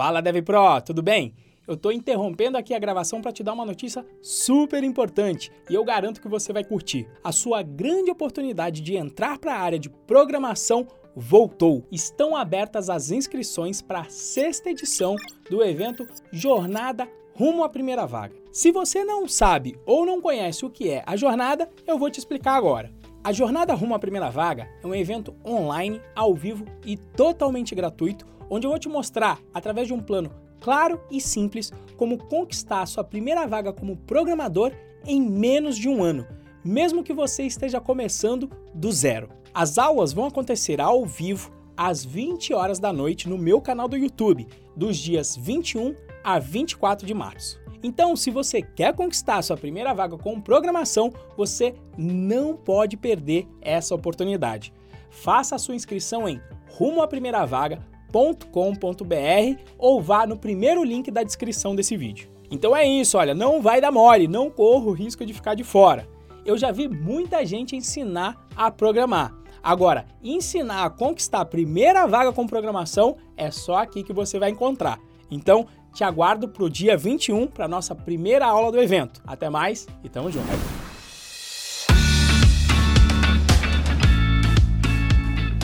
Fala DevPro, tudo bem? Eu estou interrompendo aqui a gravação para te dar uma notícia super importante e eu garanto que você vai curtir. A sua grande oportunidade de entrar para a área de programação voltou. Estão abertas as inscrições para a sexta edição do evento Jornada Rumo à Primeira Vaga. Se você não sabe ou não conhece o que é a jornada, eu vou te explicar agora. A Jornada Rumo à Primeira Vaga é um evento online, ao vivo e totalmente gratuito, onde eu vou te mostrar, através de um plano claro e simples, como conquistar a sua primeira vaga como programador em menos de um ano, mesmo que você esteja começando do zero. As aulas vão acontecer ao vivo às 20 horas da noite no meu canal do YouTube, dos dias 21 a 24 de março. Então, se você quer conquistar sua primeira vaga com programação, você não pode perder essa oportunidade. Faça a sua inscrição em rumoaprimeiravaga.com.br ou vá no primeiro link da descrição desse vídeo. Então é isso, olha, não vai dar mole, não corra o risco de ficar de fora. Eu já vi muita gente ensinar a programar. Agora, ensinar a conquistar a primeira vaga com programação é só aqui que você vai encontrar. Então, te aguardo para o dia 21 para nossa primeira aula do evento. Até mais e tamo junto.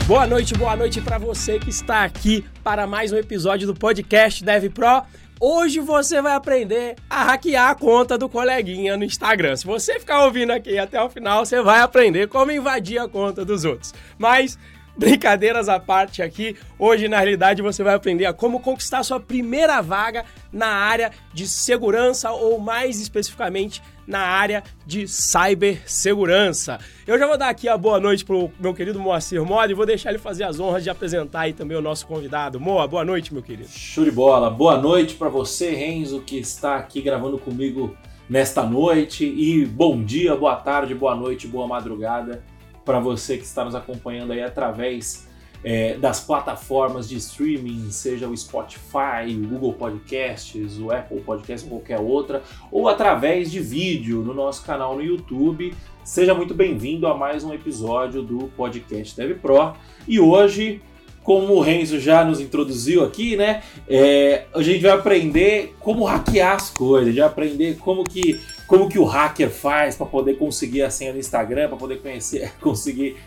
Boa noite, boa noite para você que está aqui para mais um episódio do podcast Dev Pro. Hoje você vai aprender a hackear a conta do coleguinha no Instagram. Se você ficar ouvindo aqui até o final, você vai aprender como invadir a conta dos outros. Mas Brincadeiras à parte aqui, hoje na realidade você vai aprender a como conquistar sua primeira vaga na área de segurança ou mais especificamente na área de cibersegurança. Eu já vou dar aqui a boa noite pro meu querido Moacir Moda e vou deixar ele fazer as honras de apresentar aí também o nosso convidado. Moa, boa noite, meu querido. Show de bola. Boa noite para você, Renzo, que está aqui gravando comigo nesta noite e bom dia, boa tarde, boa noite, boa madrugada para você que está nos acompanhando aí através é, das plataformas de streaming, seja o Spotify, o Google Podcasts, o Apple Podcasts qualquer outra, ou através de vídeo no nosso canal no YouTube. Seja muito bem-vindo a mais um episódio do Podcast Dev Pro. E hoje como o Renzo já nos introduziu aqui, né? É, a gente vai aprender como hackear as coisas, já aprender como que, como que o hacker faz para poder conseguir a senha do Instagram, para poder conhecer, conseguir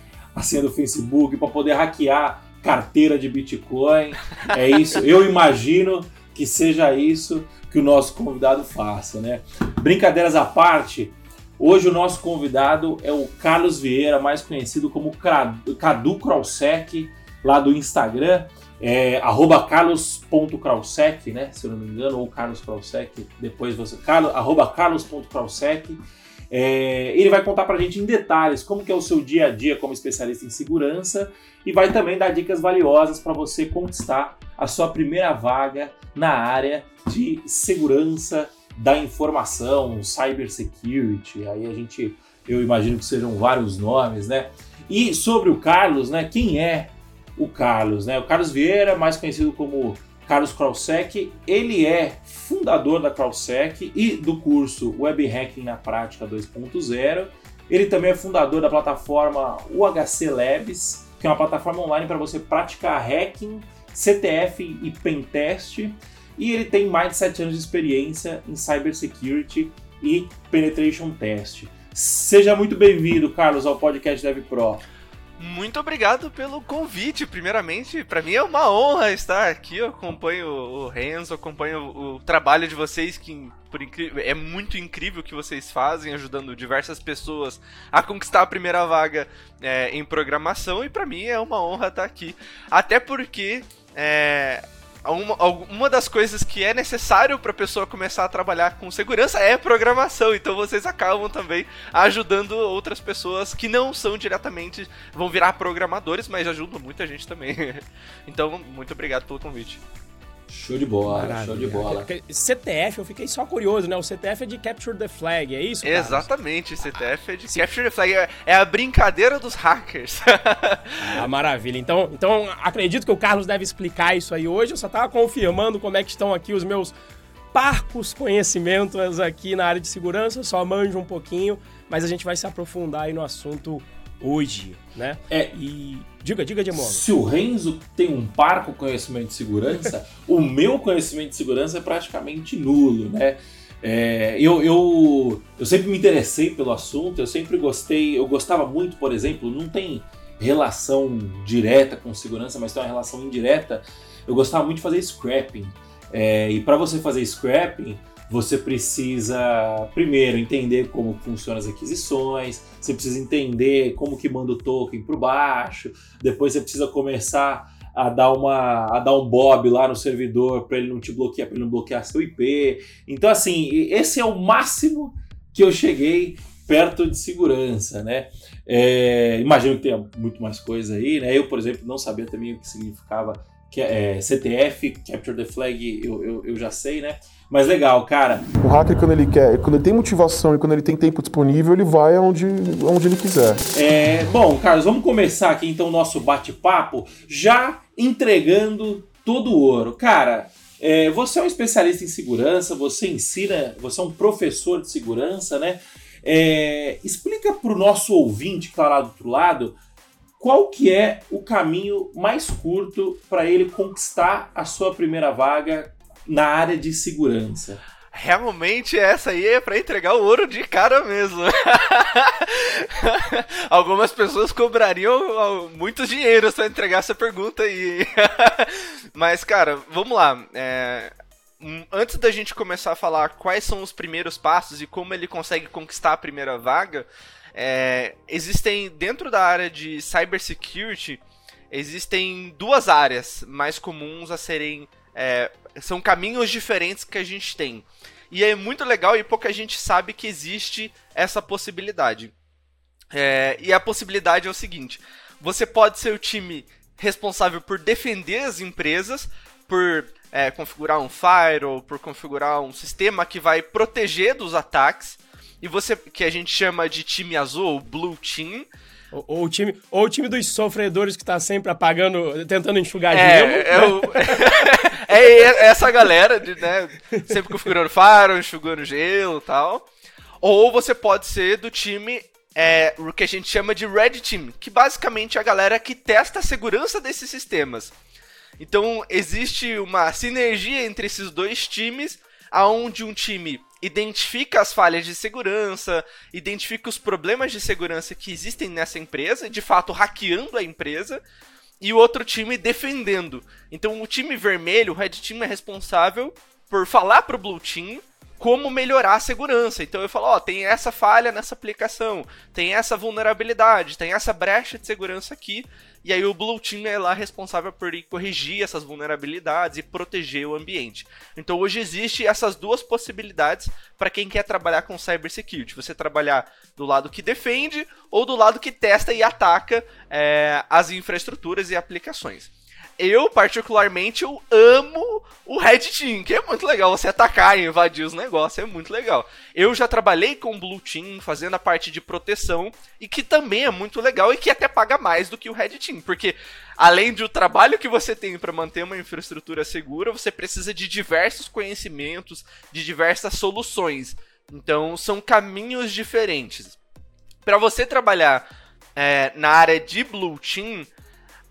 a senha do Facebook, para poder hackear carteira de Bitcoin. É isso. Eu imagino que seja isso que o nosso convidado faça, né? Brincadeiras à parte. Hoje o nosso convidado é o Carlos Vieira, mais conhecido como Cadu Kraussek lá do Instagram, é, carlos.krausek, né? Se eu não me engano, ou Carlos Krausek, depois você. Carlos, carlos.krausek. É, ele vai contar pra gente em detalhes como que é o seu dia a dia como especialista em segurança e vai também dar dicas valiosas para você conquistar a sua primeira vaga na área de segurança da informação, cybersecurity. Aí a gente, eu imagino que sejam vários nomes, né? E sobre o Carlos, né? Quem é o Carlos, né? O Carlos Vieira, mais conhecido como Carlos Krausek, ele é fundador da Krausek e do curso Web Hacking na Prática 2.0. Ele também é fundador da plataforma UHC Labs, que é uma plataforma online para você praticar hacking, CTF e pentest. E ele tem mais de 7 anos de experiência em cybersecurity e penetration test. Seja muito bem-vindo, Carlos, ao podcast Dev Pro. Muito obrigado pelo convite, primeiramente. Para mim é uma honra estar aqui. Eu acompanho o Renzo, acompanho o trabalho de vocês, que por incrível, é muito incrível o que vocês fazem, ajudando diversas pessoas a conquistar a primeira vaga é, em programação. E para mim é uma honra estar aqui. Até porque é, uma, uma das coisas que é necessário para a pessoa começar a trabalhar com segurança é programação. Então vocês acabam também ajudando outras pessoas que não são diretamente vão virar programadores, mas ajudam muita gente também. Então, muito obrigado pelo convite. Show de bola, Maravilha. show de bola. CTF, eu fiquei só curioso, né? O CTF é de Capture the Flag, é isso? Carlos? Exatamente, CTF é de Capture the Flag. É, é a brincadeira dos hackers. ah, maravilha. Então, então, acredito que o Carlos deve explicar isso aí hoje. Eu só tava confirmando como é que estão aqui os meus parcos conhecimentos aqui na área de segurança. Eu só manjo um pouquinho, mas a gente vai se aprofundar aí no assunto hoje, né? É. E diga, diga, Demônio. Se o Renzo tem um parco conhecimento de segurança, o meu conhecimento de segurança é praticamente nulo, né? É, eu, eu, eu sempre me interessei pelo assunto, eu sempre gostei, eu gostava muito, por exemplo, não tem relação direta com segurança, mas tem uma relação indireta. Eu gostava muito de fazer scrapping. É, e para você fazer scrapping, você precisa primeiro entender como funcionam as aquisições, você precisa entender como que manda o token para baixo, depois você precisa começar a dar uma a dar um bob lá no servidor para ele não te bloquear, para ele não bloquear seu IP. Então assim, esse é o máximo que eu cheguei perto de segurança, né? É, imagino que tenha muito mais coisa aí, né? Eu, por exemplo, não sabia também o que significava que é, CTF, Capture the Flag, eu, eu, eu já sei, né? Mas legal, cara. O hacker, quando ele quer, quando ele tem motivação e quando ele tem tempo disponível, ele vai aonde, aonde ele quiser. É, bom, Carlos, vamos começar aqui então o nosso bate-papo já entregando todo o ouro. Cara, é, você é um especialista em segurança, você ensina, você é um professor de segurança, né? É, explica para o nosso ouvinte que está lá do outro lado qual que é o caminho mais curto para ele conquistar a sua primeira vaga na área de segurança. Realmente essa aí é para entregar o ouro de cara mesmo. Algumas pessoas cobrariam muitos dinheiros para entregar essa pergunta aí. Mas, cara, vamos lá. É... Antes da gente começar a falar quais são os primeiros passos e como ele consegue conquistar a primeira vaga, é... existem dentro da área de cybersecurity existem duas áreas mais comuns a serem é, são caminhos diferentes que a gente tem. E é muito legal e pouca gente sabe que existe essa possibilidade. É, e a possibilidade é o seguinte: você pode ser o time responsável por defender as empresas, por é, configurar um firewall, por configurar um sistema que vai proteger dos ataques, e você que a gente chama de time azul, o blue team. Ou, ou, o time, ou o time dos sofredores que está sempre apagando, tentando enxugar é, gelo. É, né? o, é, essa galera, de, né? Sempre configurando faro, enxugando gelo e tal. Ou você pode ser do time é, o que a gente chama de Red Team, que basicamente é a galera que testa a segurança desses sistemas. Então existe uma sinergia entre esses dois times, aonde um time identifica as falhas de segurança, identifica os problemas de segurança que existem nessa empresa, de fato hackeando a empresa, e o outro time defendendo. Então o time vermelho, o Red Team, é responsável por falar pro Blue Team como melhorar a segurança. Então eu falo, ó, tem essa falha nessa aplicação, tem essa vulnerabilidade, tem essa brecha de segurança aqui, e aí o Blue Team é lá responsável por corrigir essas vulnerabilidades e proteger o ambiente. Então hoje existe essas duas possibilidades para quem quer trabalhar com cybersecurity. Você trabalhar do lado que defende ou do lado que testa e ataca é, as infraestruturas e aplicações eu, particularmente, eu amo o Red Team, que é muito legal você atacar e invadir os negócios, é muito legal. Eu já trabalhei com o Blue Team, fazendo a parte de proteção, e que também é muito legal e que até paga mais do que o Red Team, porque além do trabalho que você tem para manter uma infraestrutura segura, você precisa de diversos conhecimentos, de diversas soluções. Então, são caminhos diferentes. Para você trabalhar é, na área de Blue Team,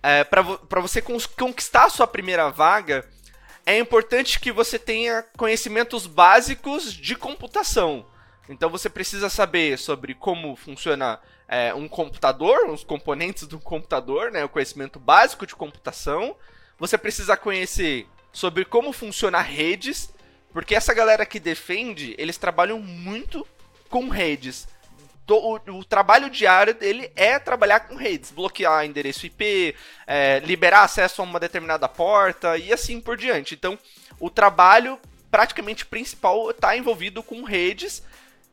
é, para você conquistar a sua primeira vaga, é importante que você tenha conhecimentos básicos de computação. Então você precisa saber sobre como funciona é, um computador, os componentes do computador, né, o conhecimento básico de computação. Você precisa conhecer sobre como funciona redes, porque essa galera que defende, eles trabalham muito com redes o, o, trabalho diário dele é trabalhar com redes, bloquear endereço IP, é, liberar acesso a uma determinada porta e assim por diante. Então, o trabalho praticamente principal está envolvido com redes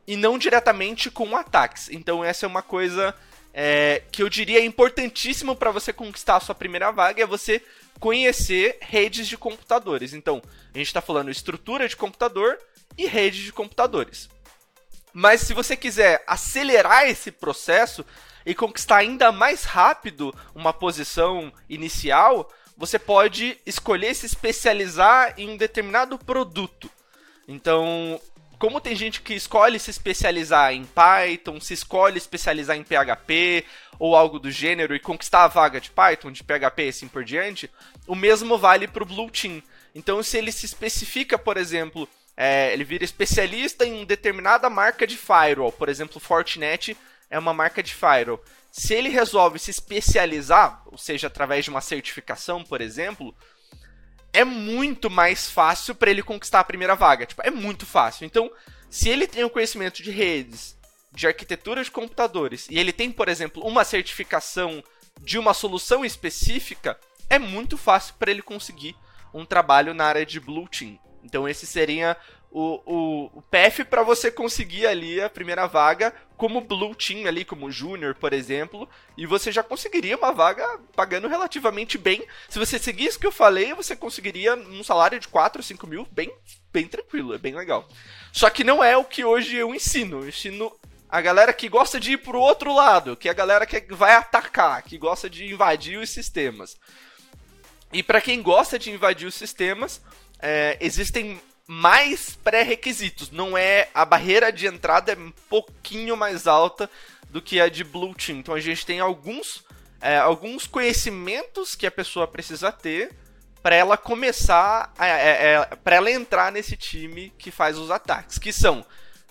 e não diretamente com ataques. Então, essa é uma coisa é, que eu diria importantíssimo para você conquistar a sua primeira vaga, é você conhecer redes de computadores. Então, a gente está falando estrutura de computador e rede de computadores. Mas se você quiser acelerar esse processo e conquistar ainda mais rápido uma posição inicial, você pode escolher se especializar em um determinado produto. Então, como tem gente que escolhe se especializar em Python, se escolhe especializar em PHP ou algo do gênero e conquistar a vaga de Python, de PHP e assim por diante, o mesmo vale para o Blue Team. Então, se ele se especifica, por exemplo, é, ele vira especialista em determinada marca de firewall, por exemplo, Fortinet é uma marca de firewall. Se ele resolve se especializar, ou seja, através de uma certificação, por exemplo, é muito mais fácil para ele conquistar a primeira vaga. Tipo, é muito fácil. Então, se ele tem o conhecimento de redes, de arquitetura de computadores, e ele tem, por exemplo, uma certificação de uma solução específica, é muito fácil para ele conseguir um trabalho na área de Blue Team. Então, esse seria o, o, o PF para você conseguir ali a primeira vaga como Blue Team ali, como Júnior, por exemplo, e você já conseguiria uma vaga pagando relativamente bem. Se você seguisse o que eu falei, você conseguiria um salário de 4, 5 mil bem, bem tranquilo, é bem legal. Só que não é o que hoje eu ensino. Eu ensino a galera que gosta de ir pro outro lado, que é a galera que vai atacar, que gosta de invadir os sistemas. E para quem gosta de invadir os sistemas, é, existem mais pré-requisitos. Não é a barreira de entrada é um pouquinho mais alta do que a de Blue Team. Então a gente tem alguns é, alguns conhecimentos que a pessoa precisa ter para ela começar, é, é, é para ela entrar nesse time que faz os ataques, que são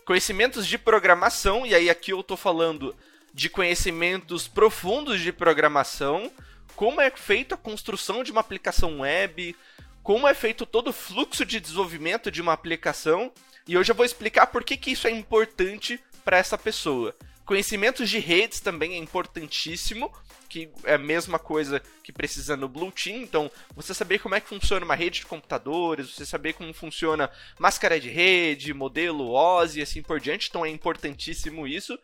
conhecimentos de programação, e aí aqui eu estou falando de conhecimentos profundos de programação, como é feita a construção de uma aplicação web, como é feito todo o fluxo de desenvolvimento de uma aplicação, e hoje eu vou explicar por que, que isso é importante para essa pessoa. Conhecimentos de redes também é importantíssimo, que é a mesma coisa que precisa no Blue Team. Então, você saber como é que funciona uma rede de computadores, você saber como funciona máscara de rede, modelo OS e assim por diante. Então, é importantíssimo isso.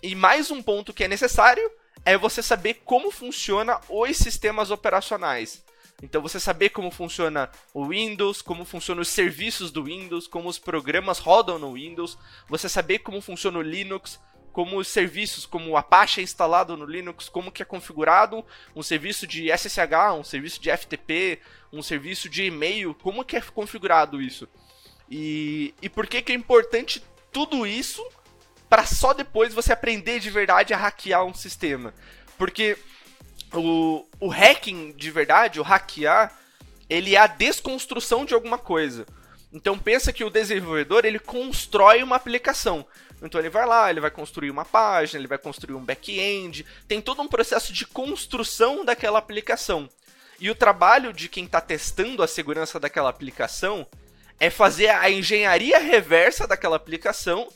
E mais um ponto que é necessário é você saber como funciona os sistemas operacionais. Então você saber como funciona o Windows, como funcionam os serviços do Windows, como os programas rodam no Windows, você saber como funciona o Linux, como os serviços, como o Apache é instalado no Linux, como que é configurado um serviço de SSH, um serviço de FTP, um serviço de e-mail, como que é configurado isso. E, e por que que é importante tudo isso para só depois você aprender de verdade a hackear um sistema? Porque o, o hacking de verdade, o hackear, ele é a desconstrução de alguma coisa. Então pensa que o desenvolvedor ele constrói uma aplicação. Então ele vai lá, ele vai construir uma página, ele vai construir um back-end, tem todo um processo de construção daquela aplicação. E o trabalho de quem está testando a segurança daquela aplicação é fazer a engenharia reversa daquela aplicação,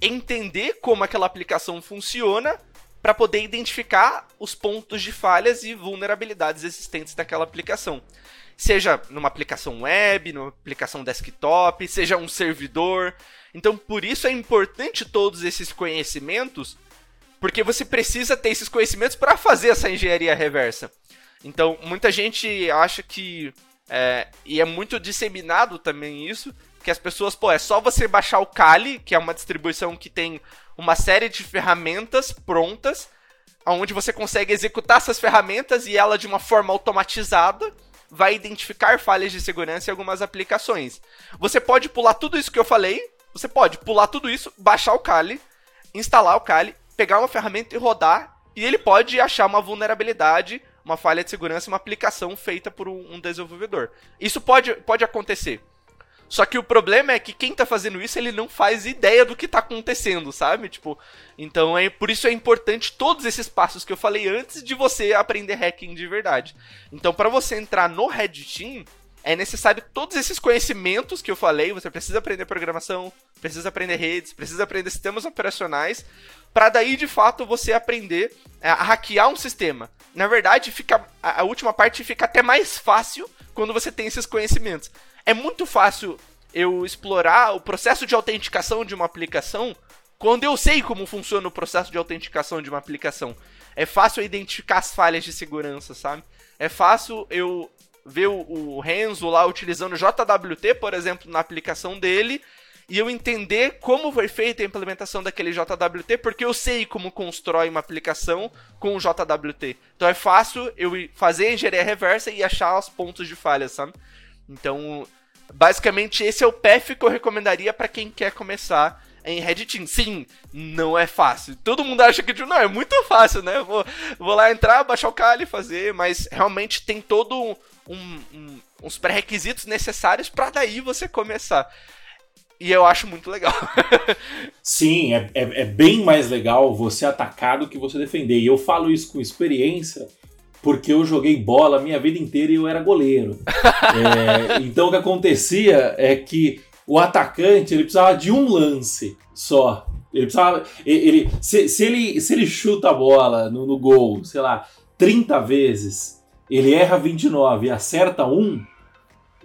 entender como aquela aplicação funciona para poder identificar os pontos de falhas e vulnerabilidades existentes daquela aplicação. Seja numa aplicação web, numa aplicação desktop, seja um servidor. Então, por isso é importante todos esses conhecimentos, porque você precisa ter esses conhecimentos para fazer essa engenharia reversa. Então, muita gente acha que. É, e é muito disseminado também isso, que as pessoas, pô, é só você baixar o Kali, que é uma distribuição que tem uma série de ferramentas prontas, onde você consegue executar essas ferramentas e ela de uma forma automatizada vai identificar falhas de segurança em algumas aplicações. Você pode pular tudo isso que eu falei, você pode pular tudo isso, baixar o Kali, instalar o Kali, pegar uma ferramenta e rodar, e ele pode achar uma vulnerabilidade, uma falha de segurança uma aplicação feita por um desenvolvedor. Isso pode, pode acontecer. Só que o problema é que quem tá fazendo isso, ele não faz ideia do que tá acontecendo, sabe? Tipo, então é por isso é importante todos esses passos que eu falei antes de você aprender hacking de verdade. Então, para você entrar no Red Team, é necessário todos esses conhecimentos que eu falei. Você precisa aprender programação, precisa aprender redes, precisa aprender sistemas operacionais, para daí de fato você aprender a hackear um sistema. Na verdade, fica a última parte fica até mais fácil quando você tem esses conhecimentos. É muito fácil eu explorar o processo de autenticação de uma aplicação quando eu sei como funciona o processo de autenticação de uma aplicação. É fácil eu identificar as falhas de segurança, sabe? É fácil eu ver o, Renzo lá utilizando JWT, por exemplo, na aplicação dele, e eu entender como foi feita a implementação daquele JWT, porque eu sei como constrói uma aplicação com o JWT. Então é fácil eu fazer a engenharia reversa e achar os pontos de falha, sabe? Então, basicamente esse é o path que eu recomendaria para quem quer começar em Red Team. Sim, não é fácil. Todo mundo acha que, não, é muito fácil, né? Vou, vou lá entrar, baixar o Kali e fazer, mas realmente tem todo um, um, uns pré-requisitos necessários para daí você começar. E eu acho muito legal. Sim, é, é, é, bem mais legal você atacar do que você defender. E eu falo isso com experiência, porque eu joguei bola a minha vida inteira e eu era goleiro. é, então o que acontecia é que o atacante ele precisava de um lance só. Ele precisava. Ele, se, se ele, se ele chuta a bola no, no gol, sei lá, 30 vezes, ele erra 29 e acerta um,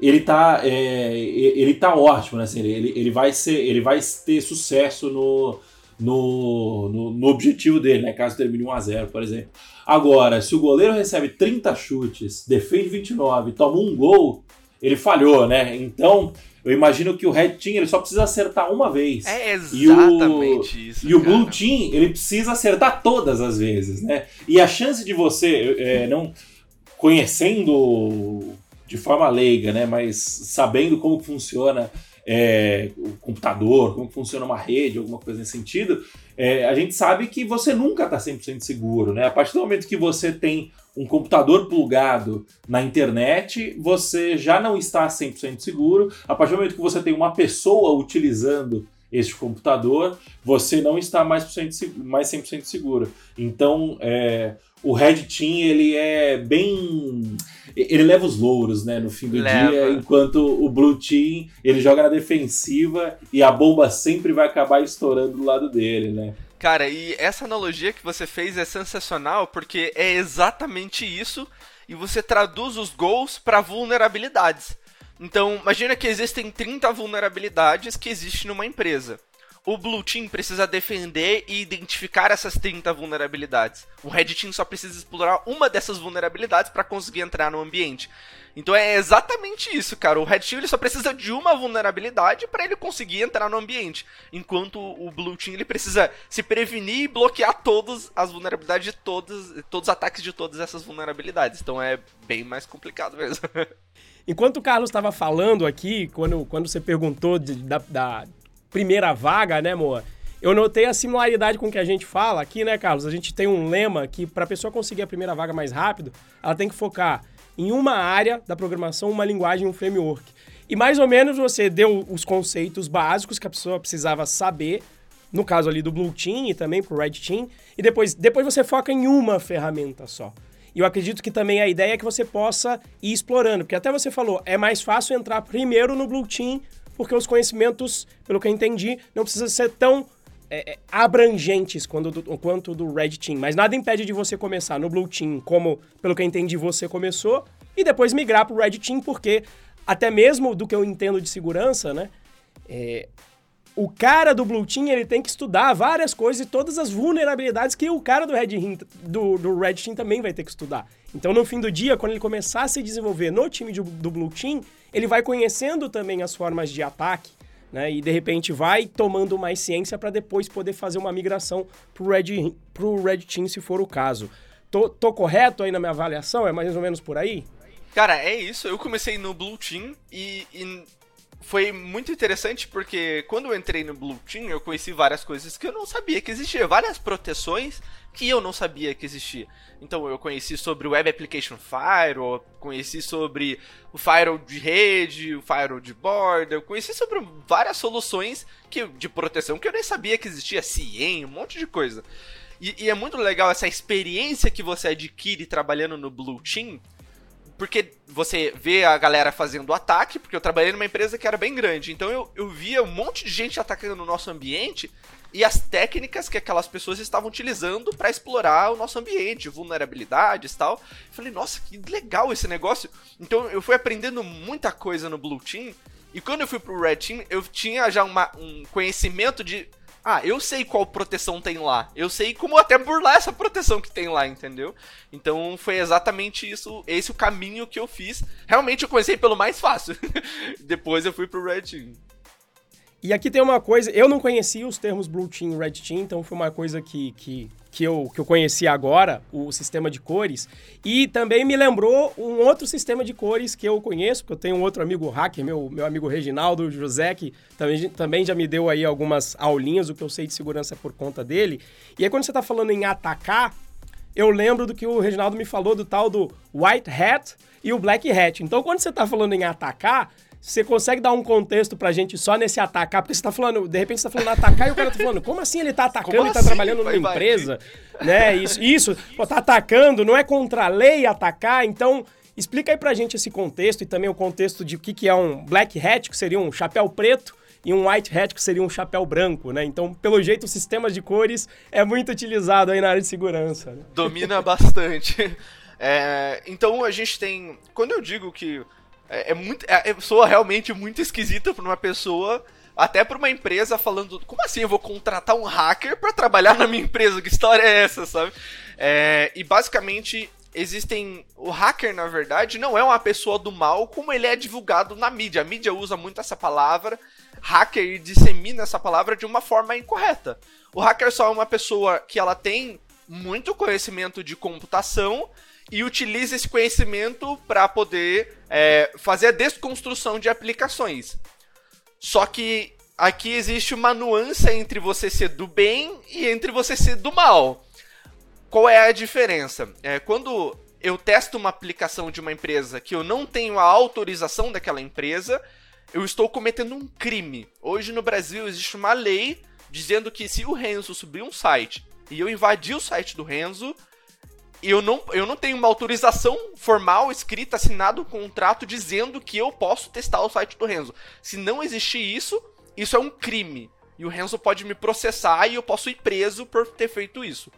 ele tá, é, ele tá ótimo, né? Assim, ele, ele, vai ser, ele vai ter sucesso no, no, no, no, objetivo dele, né? Caso termine 1 a 0 por exemplo. Agora, se o goleiro recebe 30 chutes, defende 29 toma um gol, ele falhou, né? Então, eu imagino que o Red Team ele só precisa acertar uma vez. É exatamente e o, isso. E cara. o Blue Team ele precisa acertar todas as vezes, né? E a chance de você é, não conhecendo de forma leiga, né? Mas sabendo como funciona é, o computador, como funciona uma rede, alguma coisa nesse sentido, é, a gente sabe que você nunca está 100% seguro, né? A partir do momento que você tem um computador plugado na internet, você já não está 100% seguro. A partir do momento que você tem uma pessoa utilizando este computador, você não está mais, mais 100% seguro. Então, é, o Red Team, ele é bem... Ele leva os louros, né, no fim do leva. dia, enquanto o Blue Team, ele joga na defensiva e a bomba sempre vai acabar estourando do lado dele, né. Cara, e essa analogia que você fez é sensacional, porque é exatamente isso, e você traduz os gols para vulnerabilidades. Então, imagina que existem 30 vulnerabilidades que existem numa empresa. O Blue Team precisa defender e identificar essas 30 vulnerabilidades. O Red Team só precisa explorar uma dessas vulnerabilidades para conseguir entrar no ambiente. Então é exatamente isso, cara. O Red Team ele só precisa de uma vulnerabilidade para ele conseguir entrar no ambiente, enquanto o Blue Team ele precisa se prevenir e bloquear todas as vulnerabilidades de todos, todos os ataques de todas essas vulnerabilidades. Então é bem mais complicado mesmo. Enquanto o Carlos estava falando aqui, quando, quando você perguntou de, da, da primeira vaga, né, Moa? Eu notei a similaridade com o que a gente fala aqui, né, Carlos? A gente tem um lema que para a pessoa conseguir a primeira vaga mais rápido, ela tem que focar em uma área da programação, uma linguagem, um framework. E mais ou menos você deu os conceitos básicos que a pessoa precisava saber, no caso ali do Blue Team e também pro Red Team, e depois, depois você foca em uma ferramenta só. E eu acredito que também a ideia é que você possa ir explorando, porque até você falou, é mais fácil entrar primeiro no Blue Team, porque os conhecimentos, pelo que eu entendi, não precisam ser tão é, é, abrangentes quanto do, quanto do Red Team. Mas nada impede de você começar no Blue Team, como, pelo que eu entendi, você começou, e depois migrar para o Red Team, porque até mesmo do que eu entendo de segurança, né? É, o cara do Blue Team ele tem que estudar várias coisas e todas as vulnerabilidades que o cara do Red, Team, do, do Red Team também vai ter que estudar. Então, no fim do dia, quando ele começar a se desenvolver no time de, do Blue Team, ele vai conhecendo também as formas de ataque, né? E de repente vai tomando mais ciência para depois poder fazer uma migração pro Red, pro Red Team, se for o caso. Tô, tô correto aí na minha avaliação? É mais ou menos por aí? Cara, é isso. Eu comecei no Blue Team e, e foi muito interessante porque quando eu entrei no Blue Team, eu conheci várias coisas que eu não sabia que existia, várias proteções que eu não sabia que existia. Então eu conheci sobre o Web Application Firewall, conheci sobre o Firewall de rede, o Firewall de borda, eu conheci sobre várias soluções que, de proteção que eu nem sabia que existia, CIEM, um monte de coisa. E, e é muito legal essa experiência que você adquire trabalhando no Blue Team, porque você vê a galera fazendo ataque, porque eu trabalhei numa empresa que era bem grande, então eu, eu via um monte de gente atacando no nosso ambiente e as técnicas que aquelas pessoas estavam utilizando para explorar o nosso ambiente, vulnerabilidades e tal. Eu falei, nossa, que legal esse negócio. Então eu fui aprendendo muita coisa no Blue Team. E quando eu fui pro Red Team, eu tinha já uma, um conhecimento de ah, eu sei qual proteção tem lá. Eu sei como até burlar essa proteção que tem lá, entendeu? Então foi exatamente isso, esse o caminho que eu fiz. Realmente eu comecei pelo mais fácil. Depois eu fui pro Red Team. E aqui tem uma coisa, eu não conhecia os termos Blue Team e Red Team, então foi uma coisa que, que, que, eu, que eu conheci agora, o sistema de cores. E também me lembrou um outro sistema de cores que eu conheço, porque eu tenho um outro amigo hacker, meu, meu amigo Reginaldo José, que também, também já me deu aí algumas aulinhas, o que eu sei de segurança por conta dele. E aí quando você está falando em atacar, eu lembro do que o Reginaldo me falou do tal do White Hat e o Black Hat. Então quando você está falando em atacar, você consegue dar um contexto pra gente só nesse atacar? Porque você tá falando, de repente você tá falando atacar e o cara tá falando, como assim ele tá atacando e tá assim? trabalhando numa empresa? Né? Isso, isso, pô, tá atacando, não é contra a lei atacar, então explica aí pra gente esse contexto e também o contexto de o que, que é um black hat, que seria um chapéu preto, e um white hat, que seria um chapéu branco, né? Então, pelo jeito, o sistema de cores é muito utilizado aí na área de segurança. Né? Domina bastante. É, então, a gente tem... Quando eu digo que é, é muito. É, soa realmente muito esquisita pra uma pessoa. Até pra uma empresa falando, como assim eu vou contratar um hacker para trabalhar na minha empresa? Que história é essa, sabe? É, e basicamente existem. O hacker, na verdade, não é uma pessoa do mal como ele é divulgado na mídia. A mídia usa muito essa palavra, hacker, dissemina essa palavra de uma forma incorreta. O hacker só é uma pessoa que ela tem muito conhecimento de computação e utiliza esse conhecimento para poder é, fazer a desconstrução de aplicações. Só que aqui existe uma nuance entre você ser do bem e entre você ser do mal. Qual é a diferença? É, quando eu testo uma aplicação de uma empresa que eu não tenho a autorização daquela empresa, eu estou cometendo um crime. Hoje no Brasil existe uma lei dizendo que se o Renzo subir um site e eu invadir o site do Renzo, eu não, eu não tenho uma autorização formal, escrita, assinado um contrato dizendo que eu posso testar o site do Renzo. Se não existir isso, isso é um crime. E o Renzo pode me processar e eu posso ir preso por ter feito isso.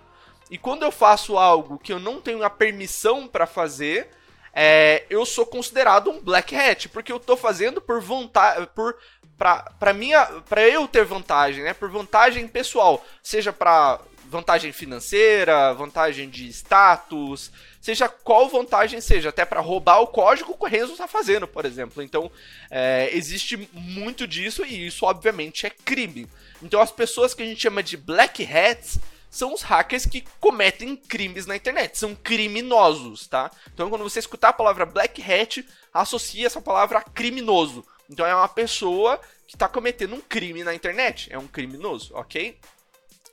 E quando eu faço algo que eu não tenho a permissão para fazer, é, eu sou considerado um black hat, porque eu tô fazendo por vontade, por para para minha, para eu ter vantagem, né? Por vantagem pessoal, seja para vantagem financeira, vantagem de status, seja qual vantagem seja, até para roubar o código que o Renzo está fazendo, por exemplo. Então, é, existe muito disso e isso, obviamente, é crime. Então, as pessoas que a gente chama de black hats são os hackers que cometem crimes na internet, são criminosos, tá? Então, quando você escutar a palavra black hat, associe essa palavra a criminoso. Então, é uma pessoa que está cometendo um crime na internet, é um criminoso, ok?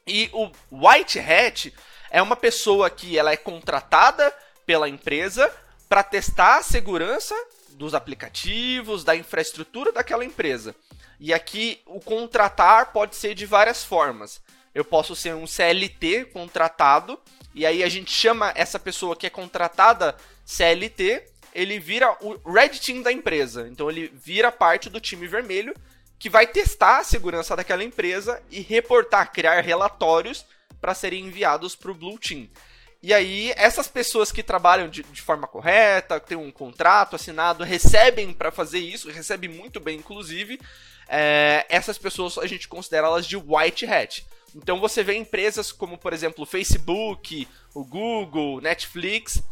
E o White Hat é uma pessoa que ela é contratada pela empresa para testar a segurança dos aplicativos, da infraestrutura daquela empresa. E aqui o contratar pode ser de várias formas. Eu posso ser um CLT contratado, e aí a gente chama essa pessoa que é contratada CLT, ele vira o Red Team da empresa. Então ele vira parte do time vermelho que vai testar a segurança daquela empresa e reportar, criar relatórios para serem enviados para o Blue Team. E aí, essas pessoas que trabalham de, de forma correta, têm um contrato assinado, recebem para fazer isso, recebem muito bem, inclusive. É, essas pessoas a gente considera elas de white hat. Então você vê empresas como, por exemplo, o Facebook, o Google, Netflix,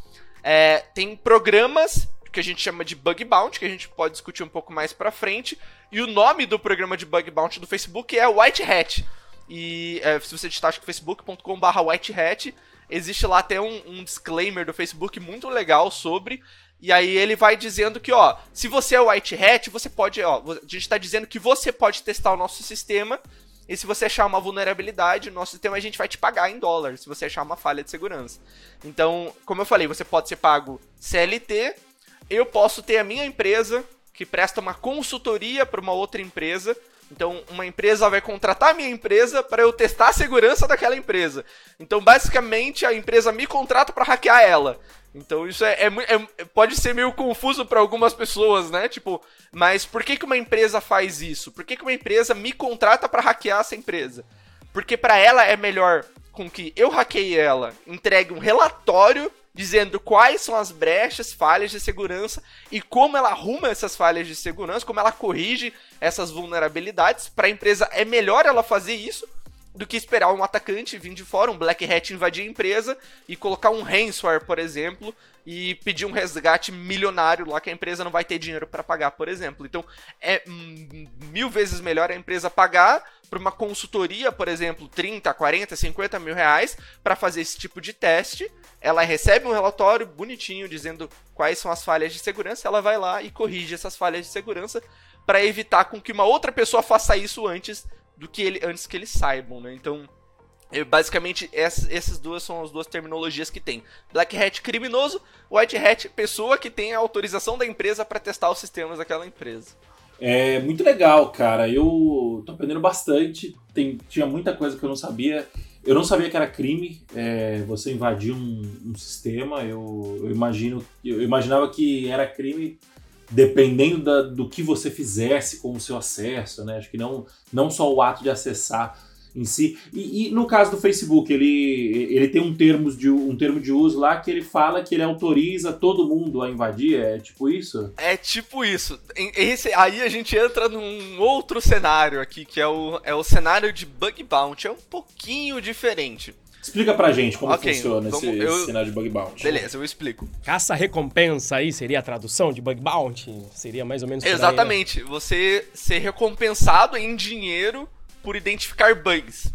é, tem programas que a gente chama de bug bounty, que a gente pode discutir um pouco mais para frente. E o nome do programa de bug bounty do Facebook é White Hat. E é, se você digitar, acho que facebook.com/barra White Hat, existe lá até um, um disclaimer do Facebook muito legal sobre. E aí ele vai dizendo que, ó, se você é White Hat, você pode, ó, a gente está dizendo que você pode testar o nosso sistema. E se você achar uma vulnerabilidade no nosso sistema, a gente vai te pagar em dólar, se você achar uma falha de segurança. Então, como eu falei, você pode ser pago CLT eu posso ter a minha empresa que presta uma consultoria para uma outra empresa. Então, uma empresa vai contratar a minha empresa para eu testar a segurança daquela empresa. Então, basicamente, a empresa me contrata para hackear ela. Então, isso é, é, é pode ser meio confuso para algumas pessoas, né? Tipo, mas por que, que uma empresa faz isso? Por que, que uma empresa me contrata para hackear essa empresa? Porque para ela é melhor com que eu hackeie ela, entregue um relatório dizendo quais são as brechas, falhas de segurança e como ela arruma essas falhas de segurança, como ela corrige essas vulnerabilidades. Para a empresa é melhor ela fazer isso do que esperar um atacante vir de fora, um Black Hat invadir a empresa e colocar um ransomware, por exemplo, e pedir um resgate milionário lá que a empresa não vai ter dinheiro para pagar, por exemplo. Então é mil vezes melhor a empresa pagar para uma consultoria, por exemplo, 30, 40, 50 mil reais para fazer esse tipo de teste. Ela recebe um relatório bonitinho dizendo quais são as falhas de segurança, ela vai lá e corrige essas falhas de segurança para evitar com que uma outra pessoa faça isso antes do que ele antes que eles saibam, né? Então, eu, basicamente essas, essas duas são as duas terminologias que tem. Black Hat criminoso, White Hat pessoa que tem a autorização da empresa para testar os sistemas daquela empresa. É muito legal, cara. Eu tô aprendendo bastante. Tem, tinha muita coisa que eu não sabia. Eu não sabia que era crime é, você invadir um, um sistema. Eu, eu, imagino, eu imaginava que era crime dependendo da, do que você fizesse com o seu acesso, né? Acho que não, não só o ato de acessar em si. E, e, no caso do Facebook, ele, ele tem um, termos de, um termo de uso lá que ele fala que ele autoriza todo mundo a invadir. É tipo isso? É tipo isso. Esse, aí a gente entra num outro cenário aqui, que é o, é o cenário de bug bounty. É um pouquinho diferente. Explica pra gente como okay, funciona vamos, esse, eu... esse cenário de bug bounty. Beleza, eu explico. Caça-recompensa aí seria a tradução de bug bounty? Seria mais ou menos Exatamente. Aí, né? Você ser recompensado em dinheiro por identificar bugs.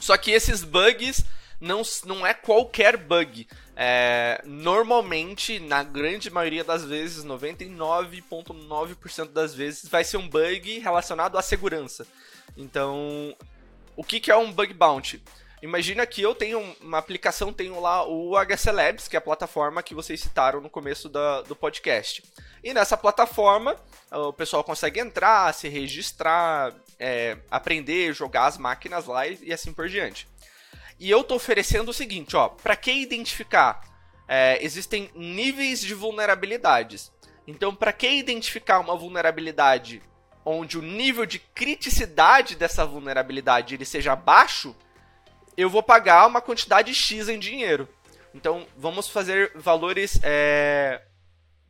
Só que esses bugs não, não é qualquer bug. É, normalmente, na grande maioria das vezes, 99,9% das vezes, vai ser um bug relacionado à segurança. Então, o que, que é um bug bounty? Imagina que eu tenho uma aplicação, tenho lá o HC Labs, que é a plataforma que vocês citaram no começo da, do podcast. E nessa plataforma, o pessoal consegue entrar, se registrar, é, aprender, jogar as máquinas lá e, assim por diante. E eu tô oferecendo o seguinte, ó, para que identificar? É, existem níveis de vulnerabilidades. Então, para que identificar uma vulnerabilidade onde o nível de criticidade dessa vulnerabilidade ele seja baixo, eu vou pagar uma quantidade X em dinheiro. Então, vamos fazer valores. É,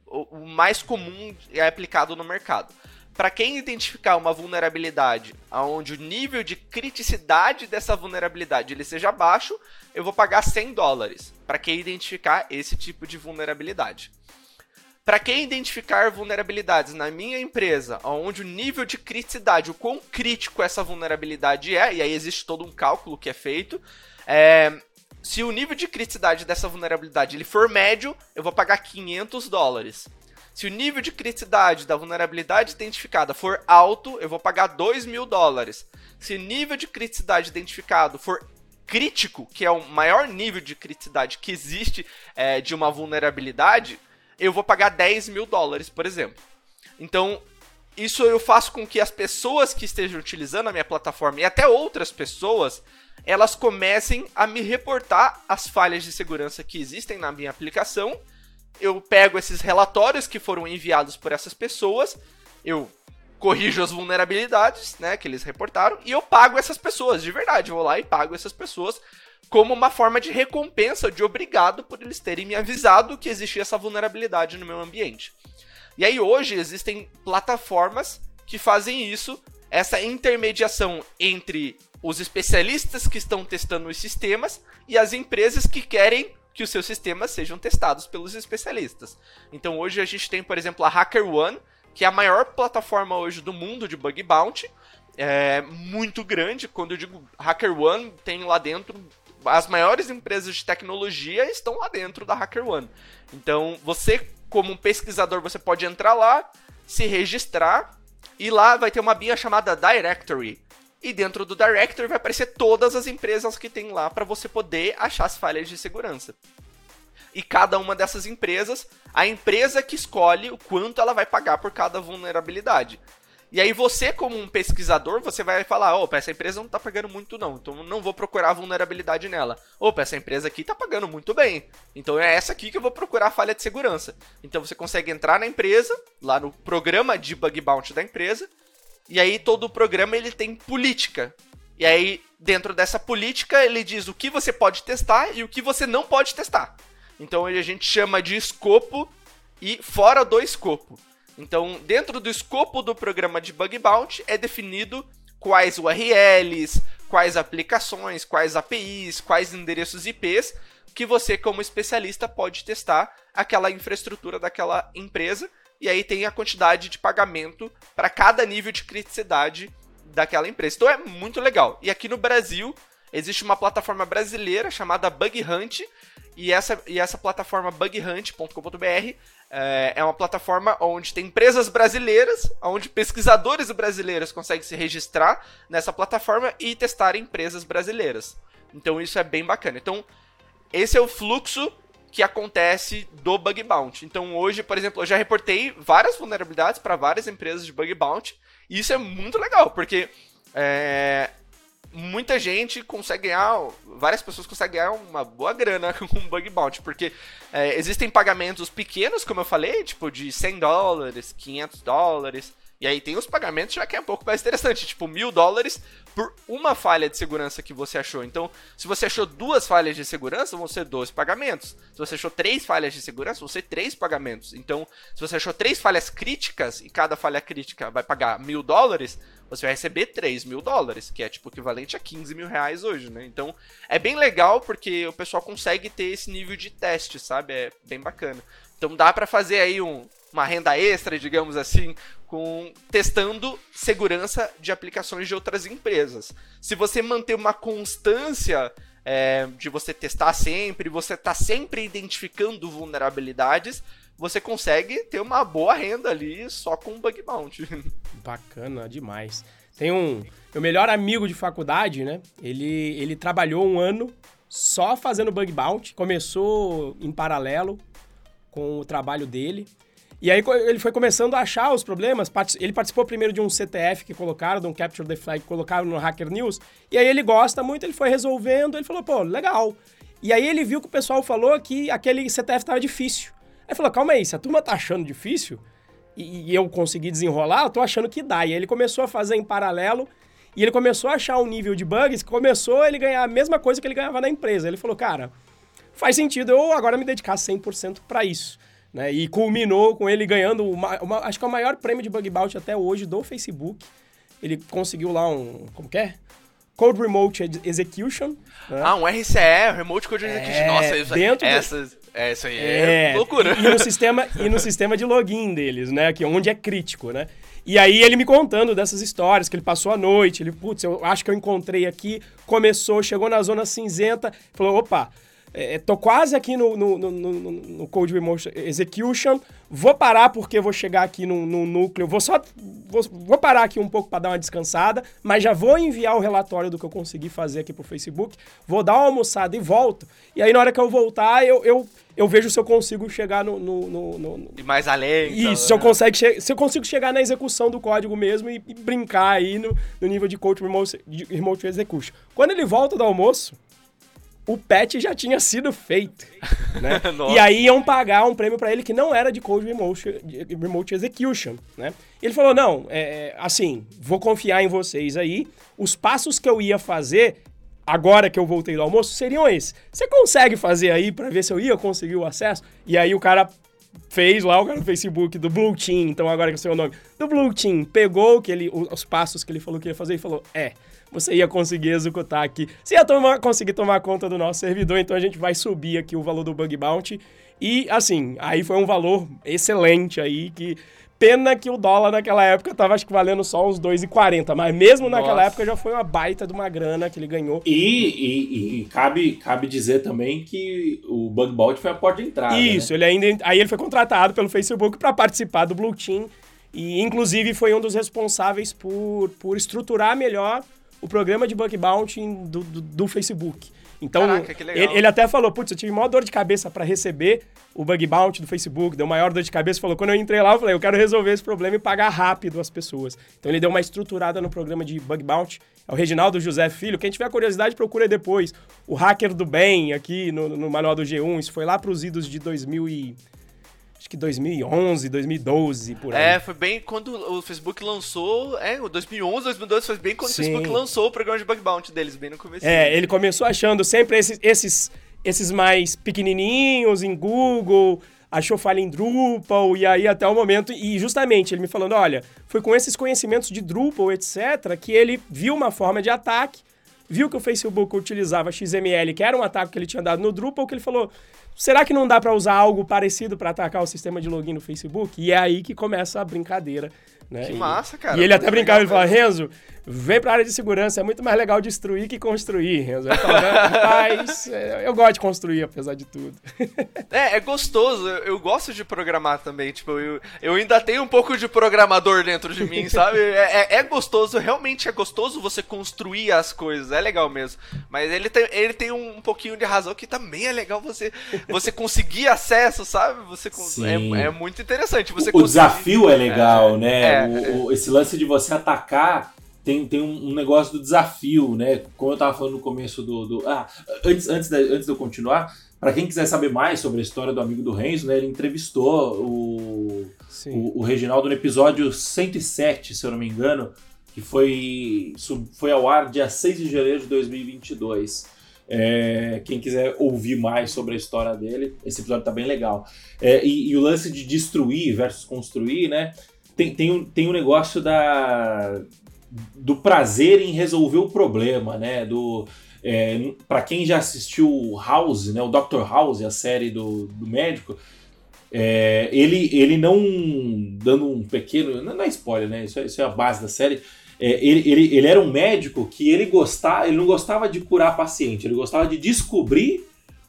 o, mais comum é aplicado no mercado. Para quem identificar uma vulnerabilidade onde o nível de criticidade dessa vulnerabilidade ele seja baixo, eu vou pagar 100 dólares. Para quem identificar esse tipo de vulnerabilidade. Para quem identificar vulnerabilidades na minha empresa, onde o nível de criticidade, o quão crítico essa vulnerabilidade é, e aí existe todo um cálculo que é feito, é, se o nível de criticidade dessa vulnerabilidade ele for médio, eu vou pagar 500 dólares. Se o nível de criticidade da vulnerabilidade identificada for alto, eu vou pagar 2 mil dólares. Se o nível de criticidade identificado for crítico, que é o maior nível de criticidade que existe é, de uma vulnerabilidade, eu vou pagar 10 mil dólares, por exemplo. Então, isso eu faço com que as pessoas que estejam utilizando a minha plataforma e até outras pessoas, elas comecem a me reportar as falhas de segurança que existem na minha aplicação. Eu pego esses relatórios que foram enviados por essas pessoas, eu corrijo as vulnerabilidades, né, que eles reportaram e eu pago essas pessoas, de verdade, vou lá e pago essas pessoas como uma forma de recompensa, de obrigado por eles terem me avisado que existia essa vulnerabilidade no meu ambiente. E aí hoje existem plataformas que fazem isso, essa intermediação entre os especialistas que estão testando os sistemas e as empresas que querem que os seus sistemas sejam testados pelos especialistas. Então hoje a gente tem, por exemplo, a HackerOne, que é a maior plataforma hoje do mundo de bug bounty, é muito grande. Quando eu digo HackerOne, tem lá dentro as maiores empresas de tecnologia estão lá dentro da HackerOne. Então, você como um pesquisador, você pode entrar lá, se registrar e lá vai ter uma binha chamada Directory. E dentro do Directory vai aparecer todas as empresas que tem lá para você poder achar as falhas de segurança. E cada uma dessas empresas, a empresa que escolhe o quanto ela vai pagar por cada vulnerabilidade. E aí você, como um pesquisador, você vai falar, opa, essa empresa não tá pagando muito não, então não vou procurar vulnerabilidade nela. Opa, essa empresa aqui tá pagando muito bem, então é essa aqui que eu vou procurar falha de segurança. Então você consegue entrar na empresa, lá no programa de bug bounty da empresa, e aí todo o programa ele tem política. E aí dentro dessa política ele diz o que você pode testar e o que você não pode testar. Então a gente chama de escopo e fora do escopo. Então, dentro do escopo do programa de bug bounty é definido quais URLs, quais aplicações, quais APIs, quais endereços IPs que você, como especialista, pode testar aquela infraestrutura daquela empresa. E aí tem a quantidade de pagamento para cada nível de criticidade daquela empresa. Então é muito legal. E aqui no Brasil existe uma plataforma brasileira chamada Bug Hunt. E essa, e essa plataforma bughunt.com.br é, é uma plataforma onde tem empresas brasileiras, onde pesquisadores brasileiros conseguem se registrar nessa plataforma e testar empresas brasileiras. Então isso é bem bacana. Então, esse é o fluxo que acontece do bug bounty. Então hoje, por exemplo, eu já reportei várias vulnerabilidades para várias empresas de bug bounty. E isso é muito legal, porque é, muita gente consegue ganhar, várias pessoas conseguem ganhar uma boa grana com bug bounty, porque é, existem pagamentos pequenos, como eu falei, tipo de 100 dólares, 500 dólares, e aí tem os pagamentos já que é um pouco mais interessante, tipo mil dólares por uma falha de segurança que você achou. Então, se você achou duas falhas de segurança, vão ser dois pagamentos. Se você achou três falhas de segurança, vão ser três pagamentos. Então, se você achou três falhas críticas e cada falha crítica vai pagar mil dólares, você vai receber 3 mil dólares, que é tipo equivalente a 15 mil reais hoje, né? Então é bem legal porque o pessoal consegue ter esse nível de teste, sabe? É bem bacana. Então dá para fazer aí um, uma renda extra, digamos assim, com testando segurança de aplicações de outras empresas. Se você manter uma constância é, de você testar sempre, você tá sempre identificando vulnerabilidades, você consegue ter uma boa renda ali só com bug bounty. Bacana demais. Tem um. Meu melhor amigo de faculdade, né? Ele, ele trabalhou um ano só fazendo bug bounty. Começou em paralelo com o trabalho dele. E aí ele foi começando a achar os problemas. Ele participou primeiro de um CTF que colocaram, de um Capture the Flag que colocaram no Hacker News. E aí ele gosta muito, ele foi resolvendo, ele falou, pô, legal. E aí ele viu que o pessoal falou que aquele CTF estava difícil. Aí falou, calma aí, se a turma tá achando difícil e, e eu consegui desenrolar, eu tô achando que dá. E aí ele começou a fazer em paralelo e ele começou a achar um nível de bugs que começou ele ganhar a mesma coisa que ele ganhava na empresa. Ele falou, cara, faz sentido eu agora me dedicar 100% para isso. Né? E culminou com ele ganhando, uma, uma, acho que é o maior prêmio de bug bounty até hoje do Facebook. Ele conseguiu lá um, como que é? Code Remote Execution. Né? Ah, um RCE, Remote Code Execution. É, Nossa, isso, dentro essas, do... é, isso aí é, é loucura. E, e, no sistema, e no sistema de login deles, né? Que, onde é crítico, né? E aí ele me contando dessas histórias, que ele passou a noite, ele, putz, eu acho que eu encontrei aqui, começou, chegou na zona cinzenta, falou, opa, é, tô quase aqui no, no, no, no, Code Remote Execution. Vou parar porque vou chegar aqui no, no núcleo. Vou só. Vou, vou parar aqui um pouco para dar uma descansada, mas já vou enviar o relatório do que eu consegui fazer aqui pro Facebook. Vou dar uma almoçada e volto. E aí, na hora que eu voltar, eu, eu, eu vejo se eu consigo chegar no. no, no, no e mais além. Isso, então, se, eu né? consegue se eu consigo chegar na execução do código mesmo e, e brincar aí no, no nível de Code Remote, Remote Execution. Quando ele volta do almoço o patch já tinha sido feito, né? e aí iam pagar um prêmio para ele que não era de Code Remote, remote Execution, né? Ele falou, não, é, é, assim, vou confiar em vocês aí, os passos que eu ia fazer agora que eu voltei do almoço seriam esses. Você consegue fazer aí para ver se eu ia conseguir o acesso? E aí o cara fez lá o cara no Facebook do Blue Team, então agora que é o seu nome, do Blue Team, pegou que ele, os passos que ele falou que ia fazer e falou, é, você ia conseguir executar aqui. Você ia tomar, conseguir tomar conta do nosso servidor, então a gente vai subir aqui o valor do bug bounty. E assim, aí foi um valor excelente aí que Pena que o dólar naquela época estava acho que valendo só uns 2,40, mas mesmo Nossa. naquela época já foi uma baita de uma grana que ele ganhou. E, e, e cabe, cabe dizer também que o Bug Bounty foi a porta de entrada. Isso, né? ele ainda aí ele foi contratado pelo Facebook para participar do Blue Team e inclusive foi um dos responsáveis por, por estruturar melhor o programa de bug bounty do, do, do Facebook. Então, Caraca, ele, ele, até falou, putz, eu tive maior dor de cabeça para receber o bug bounty do Facebook, deu maior dor de cabeça, falou, quando eu entrei lá, eu falei, eu quero resolver esse problema e pagar rápido as pessoas. Então ele deu uma estruturada no programa de bug bounty. É o Reginaldo José Filho, quem tiver curiosidade, procura depois. O hacker do bem aqui no, no manual do G1, isso foi lá para os idos de 2000 e acho que 2011, 2012, por aí. É, foi bem quando o Facebook lançou, é, 2011, 2012, foi bem quando Sim. o Facebook lançou o programa de bug bounty deles, bem no começo. É, ele começou achando sempre esses, esses, esses mais pequenininhos em Google, achou falha em Drupal, e aí até o momento, e justamente ele me falando, olha, foi com esses conhecimentos de Drupal, etc., que ele viu uma forma de ataque, viu que o Facebook utilizava XML, que era um ataque que ele tinha dado no Drupal, que ele falou, será que não dá para usar algo parecido para atacar o sistema de login no Facebook? E é aí que começa a brincadeira. Né? Que E- massa, cara. E ele até brincava, ele legal falava, Renzo, vem pra área de segurança, é muito mais legal destruir que construir, Renzo. Eu falava, rapaz, é, eu gosto de construir, apesar de tudo. É, é gostoso. Eu, eu gosto de programar também. Tipo, eu, eu ainda tenho um pouco de programador dentro de mim, sabe? É, é- é gostoso, realmente é gostoso você construir as coisas. É legal mesmo. Mas ele tem, ele tem um, pouquinho de razão que também é legal você, você conseguir acesso, sabe? Você é, é muito interessante. Você o conseguir- desafio é legal, né? É, O- o- esse lance de você atacar tem, tem um, um negócio do desafio, né? Como eu tava falando no começo do. do- ah, antes, antes, da- antes de eu continuar, para quem quiser saber mais sobre a história do amigo do Renzo, né? Ele entrevistou o, o, o Reginaldo no episódio 107, se eu não me engano, que foi, sub- foi ao ar dia 6 de janeiro de 2022. É, quem quiser ouvir mais sobre a história dele, esse episódio tá bem legal. É, e, e o lance de destruir versus construir, né? Tem, tem, um, tem um negócio da, do prazer em resolver o problema, né? Do, é, para quem já assistiu House, né? O Dr. House, a série do, do médico, é, ele, ele não dando um pequeno. Não é spoiler, né? Isso é, isso é a base da série. É, ele, ele, ele era um médico que ele gostava, ele não gostava de curar paciente, ele gostava de descobrir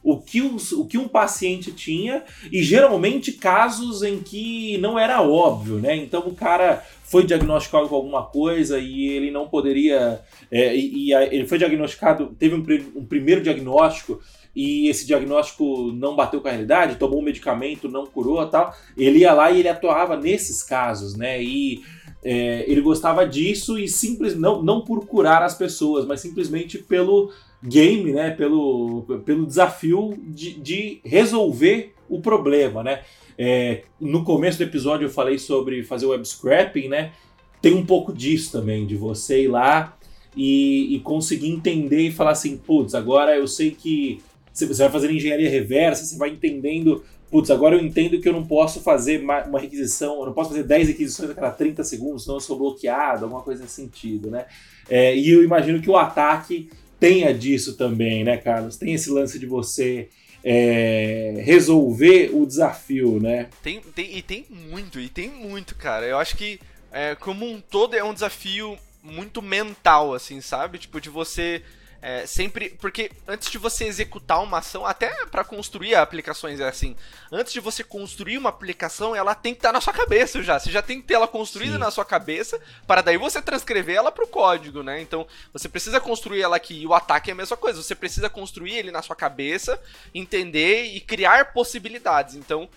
o que, os, o que um paciente tinha e geralmente casos em que não era óbvio, né? Então o cara foi diagnosticado com alguma coisa e ele não poderia. é, e, e ele foi diagnosticado, teve um, um primeiro diagnóstico e esse diagnóstico não bateu com a realidade, tomou um medicamento, não curou tal. Ele ia lá e ele atuava nesses casos, né? E é, ele gostava disso e simples não, não por curar as pessoas, mas simplesmente pelo game, né? Pelo, pelo desafio de, de resolver o problema, né? É, no começo do episódio eu falei sobre fazer web scrapping, né? Tem um pouco disso também, de você ir lá e, e conseguir entender e falar assim, putz, agora eu sei que você vai fazer engenharia reversa, você vai entendendo, putz, agora eu entendo que eu não posso fazer ma- uma requisição, eu não posso fazer 10 requisições a cada 30 segundos, senão eu sou bloqueado, alguma coisa nesse sentido, né? É, e eu imagino que o ataque tenha disso também, né, Carlos? Tem esse lance de você é, resolver o desafio, né? Tem, tem, e tem muito, e tem muito, cara. Eu acho que, é, como um todo, é um desafio muito mental, assim, sabe? Tipo, de você é, sempre. Porque antes de você executar uma ação, até pra construir aplicações é assim. Antes de você construir uma aplicação, ela tem que estar na sua cabeça já. Você já tem que ter ela construída Sim. na sua cabeça, para daí você transcrever ela pro código, né? Então, você precisa construir ela aqui. E o ataque é a mesma coisa. Você precisa construir ele na sua cabeça, entender e criar possibilidades. Então,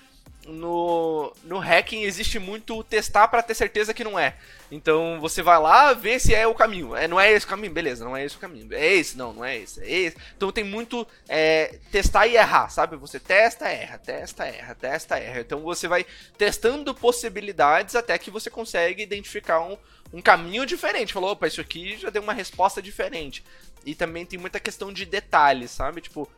no, no hacking existe muito testar para ter certeza que não é. Então você vai lá ver se é o caminho. É, não é esse o caminho, beleza, não é esse o caminho. É esse, não, não é esse, é esse. Então tem muito é, testar e errar, sabe? Você testa, erra, testa, erra, testa, erra. Então você vai testando possibilidades até que você consegue identificar um, um caminho diferente. Falou, opa, isso aqui já deu uma resposta diferente. E também tem muita questão de detalhes, sabe? Tipo,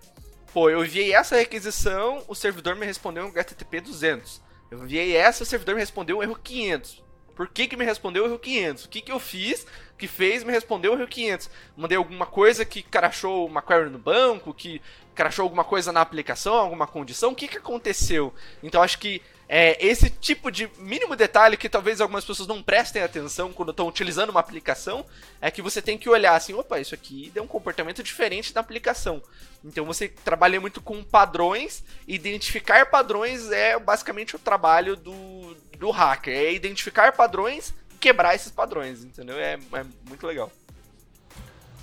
Pô, eu enviei essa requisição, o servidor me respondeu um HTTP 200. Eu enviei essa, o servidor me respondeu um erro 500. Por que, que me respondeu o erro 500? O que, que eu fiz que fez me respondeu o erro 500? Mandei alguma coisa que crashou uma query no banco, que crashou alguma coisa na aplicação, alguma condição? O que, que aconteceu? Então acho que é, esse tipo de mínimo detalhe que talvez algumas pessoas não prestem atenção quando estão utilizando uma aplicação é que você tem que olhar assim, opa, isso aqui deu um comportamento diferente da aplicação. Então você trabalha muito com padrões, identificar padrões é basicamente o trabalho do, do hacker, é identificar padrões e quebrar esses padrões, entendeu? É, é muito legal.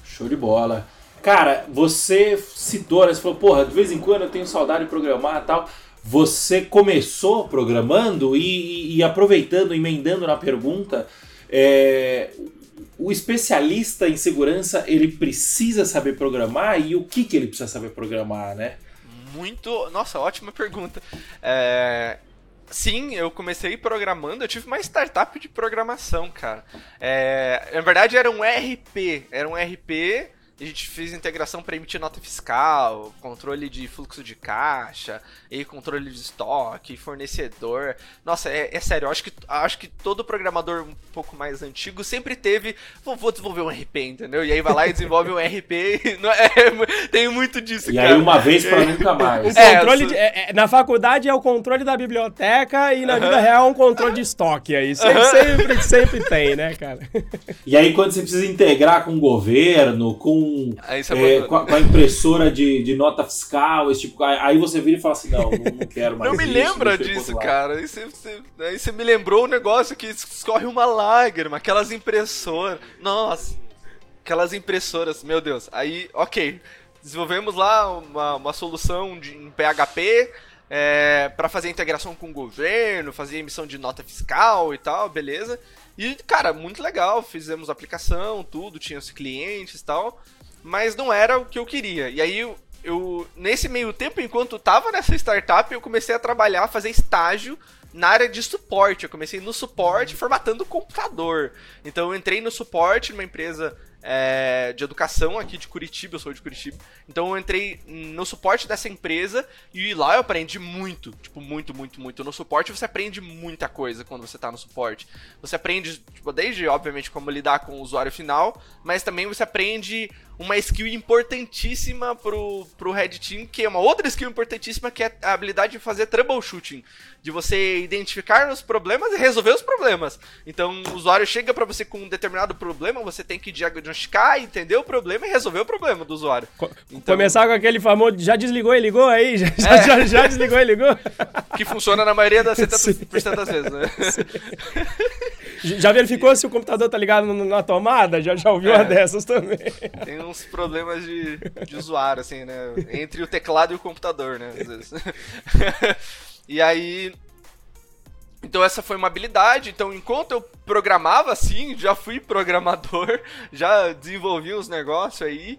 Show de bola. Cara, você citou, né? Você falou, porra, de vez em quando eu tenho saudade de programar e tal. Você começou programando e, e- aproveitando, emendando na pergunta, é, o especialista em segurança, ele precisa saber programar e o que, que ele precisa saber programar, né? Muito. Nossa, ótima pergunta. É, Sim, eu comecei programando, eu tive uma startup de programação, cara. É, Na verdade era um RP, era um RP a gente fez integração para emitir nota fiscal, controle de fluxo de caixa, e controle de estoque, fornecedor. Nossa, é, é sério, eu acho que, acho que todo programador um pouco mais antigo sempre teve. Vou, vou desenvolver um RP, entendeu? E aí vai lá e desenvolve um RP. é, tem muito disso, e cara. E aí uma vez para nunca mais. O controle de, é, na faculdade é o controle da biblioteca e na uh -huh. vida real é um controle de estoque aí. Sempre, uh -huh. sempre, sempre tem, né, cara? E aí quando você precisa integrar com o governo, com, é, com, a, com, a, impressora de, de nota fiscal, esse tipo, aí você vira e fala assim, não, não, quero mais Não me isso, lembra disso, cara. Aí você, você, aí você me lembrou um negócio que escorre uma lágrima, aquelas impressoras. Nossa, aquelas impressoras, meu Deus. Aí, ok, desenvolvemos lá uma, uma solução de, em PHP é, para fazer integração com o governo, fazer emissão de nota fiscal e tal, beleza. E, cara, muito legal, fizemos aplicação, tudo, tinha os clientes e tal, mas não era o que eu queria. E aí, eu, nesse meio tempo, enquanto tava nessa startup, eu comecei a trabalhar, fazer estágio na área de suporte. Eu comecei no suporte formatando computador. Então eu entrei no suporte numa empresa é, de educação aqui de Curitiba, eu sou de Curitiba. Então eu entrei no suporte dessa empresa e lá eu aprendi muito, tipo, muito, muito, muito. No suporte você aprende muita coisa quando você tá no suporte. Você aprende, tipo, desde, obviamente, como lidar com o usuário final, mas também você aprende uma skill importantíssima pro, pro Red Team, que é uma outra skill importantíssima, que é a habilidade de fazer troubleshooting. De você identificar os problemas e resolver os problemas. Então, o usuário chega para você com um determinado problema, você tem que diagnosticar, entender o problema e resolver o problema do usuário. Então, Começar com aquele famoso já desligou e ligou aí? Já, é. já, já, desligou e ligou? Que funciona na maioria das 70% das vezes, né? Já verificou se o computador tá ligado na tomada? Já, já ouviu é. uma dessas também. Tem uns problemas de, de usuário, assim, né? Entre o teclado e o computador, né? Às vezes. e aí. Então essa foi uma habilidade. Então enquanto eu programava assim, já fui programador, já desenvolvi uns negócios aí.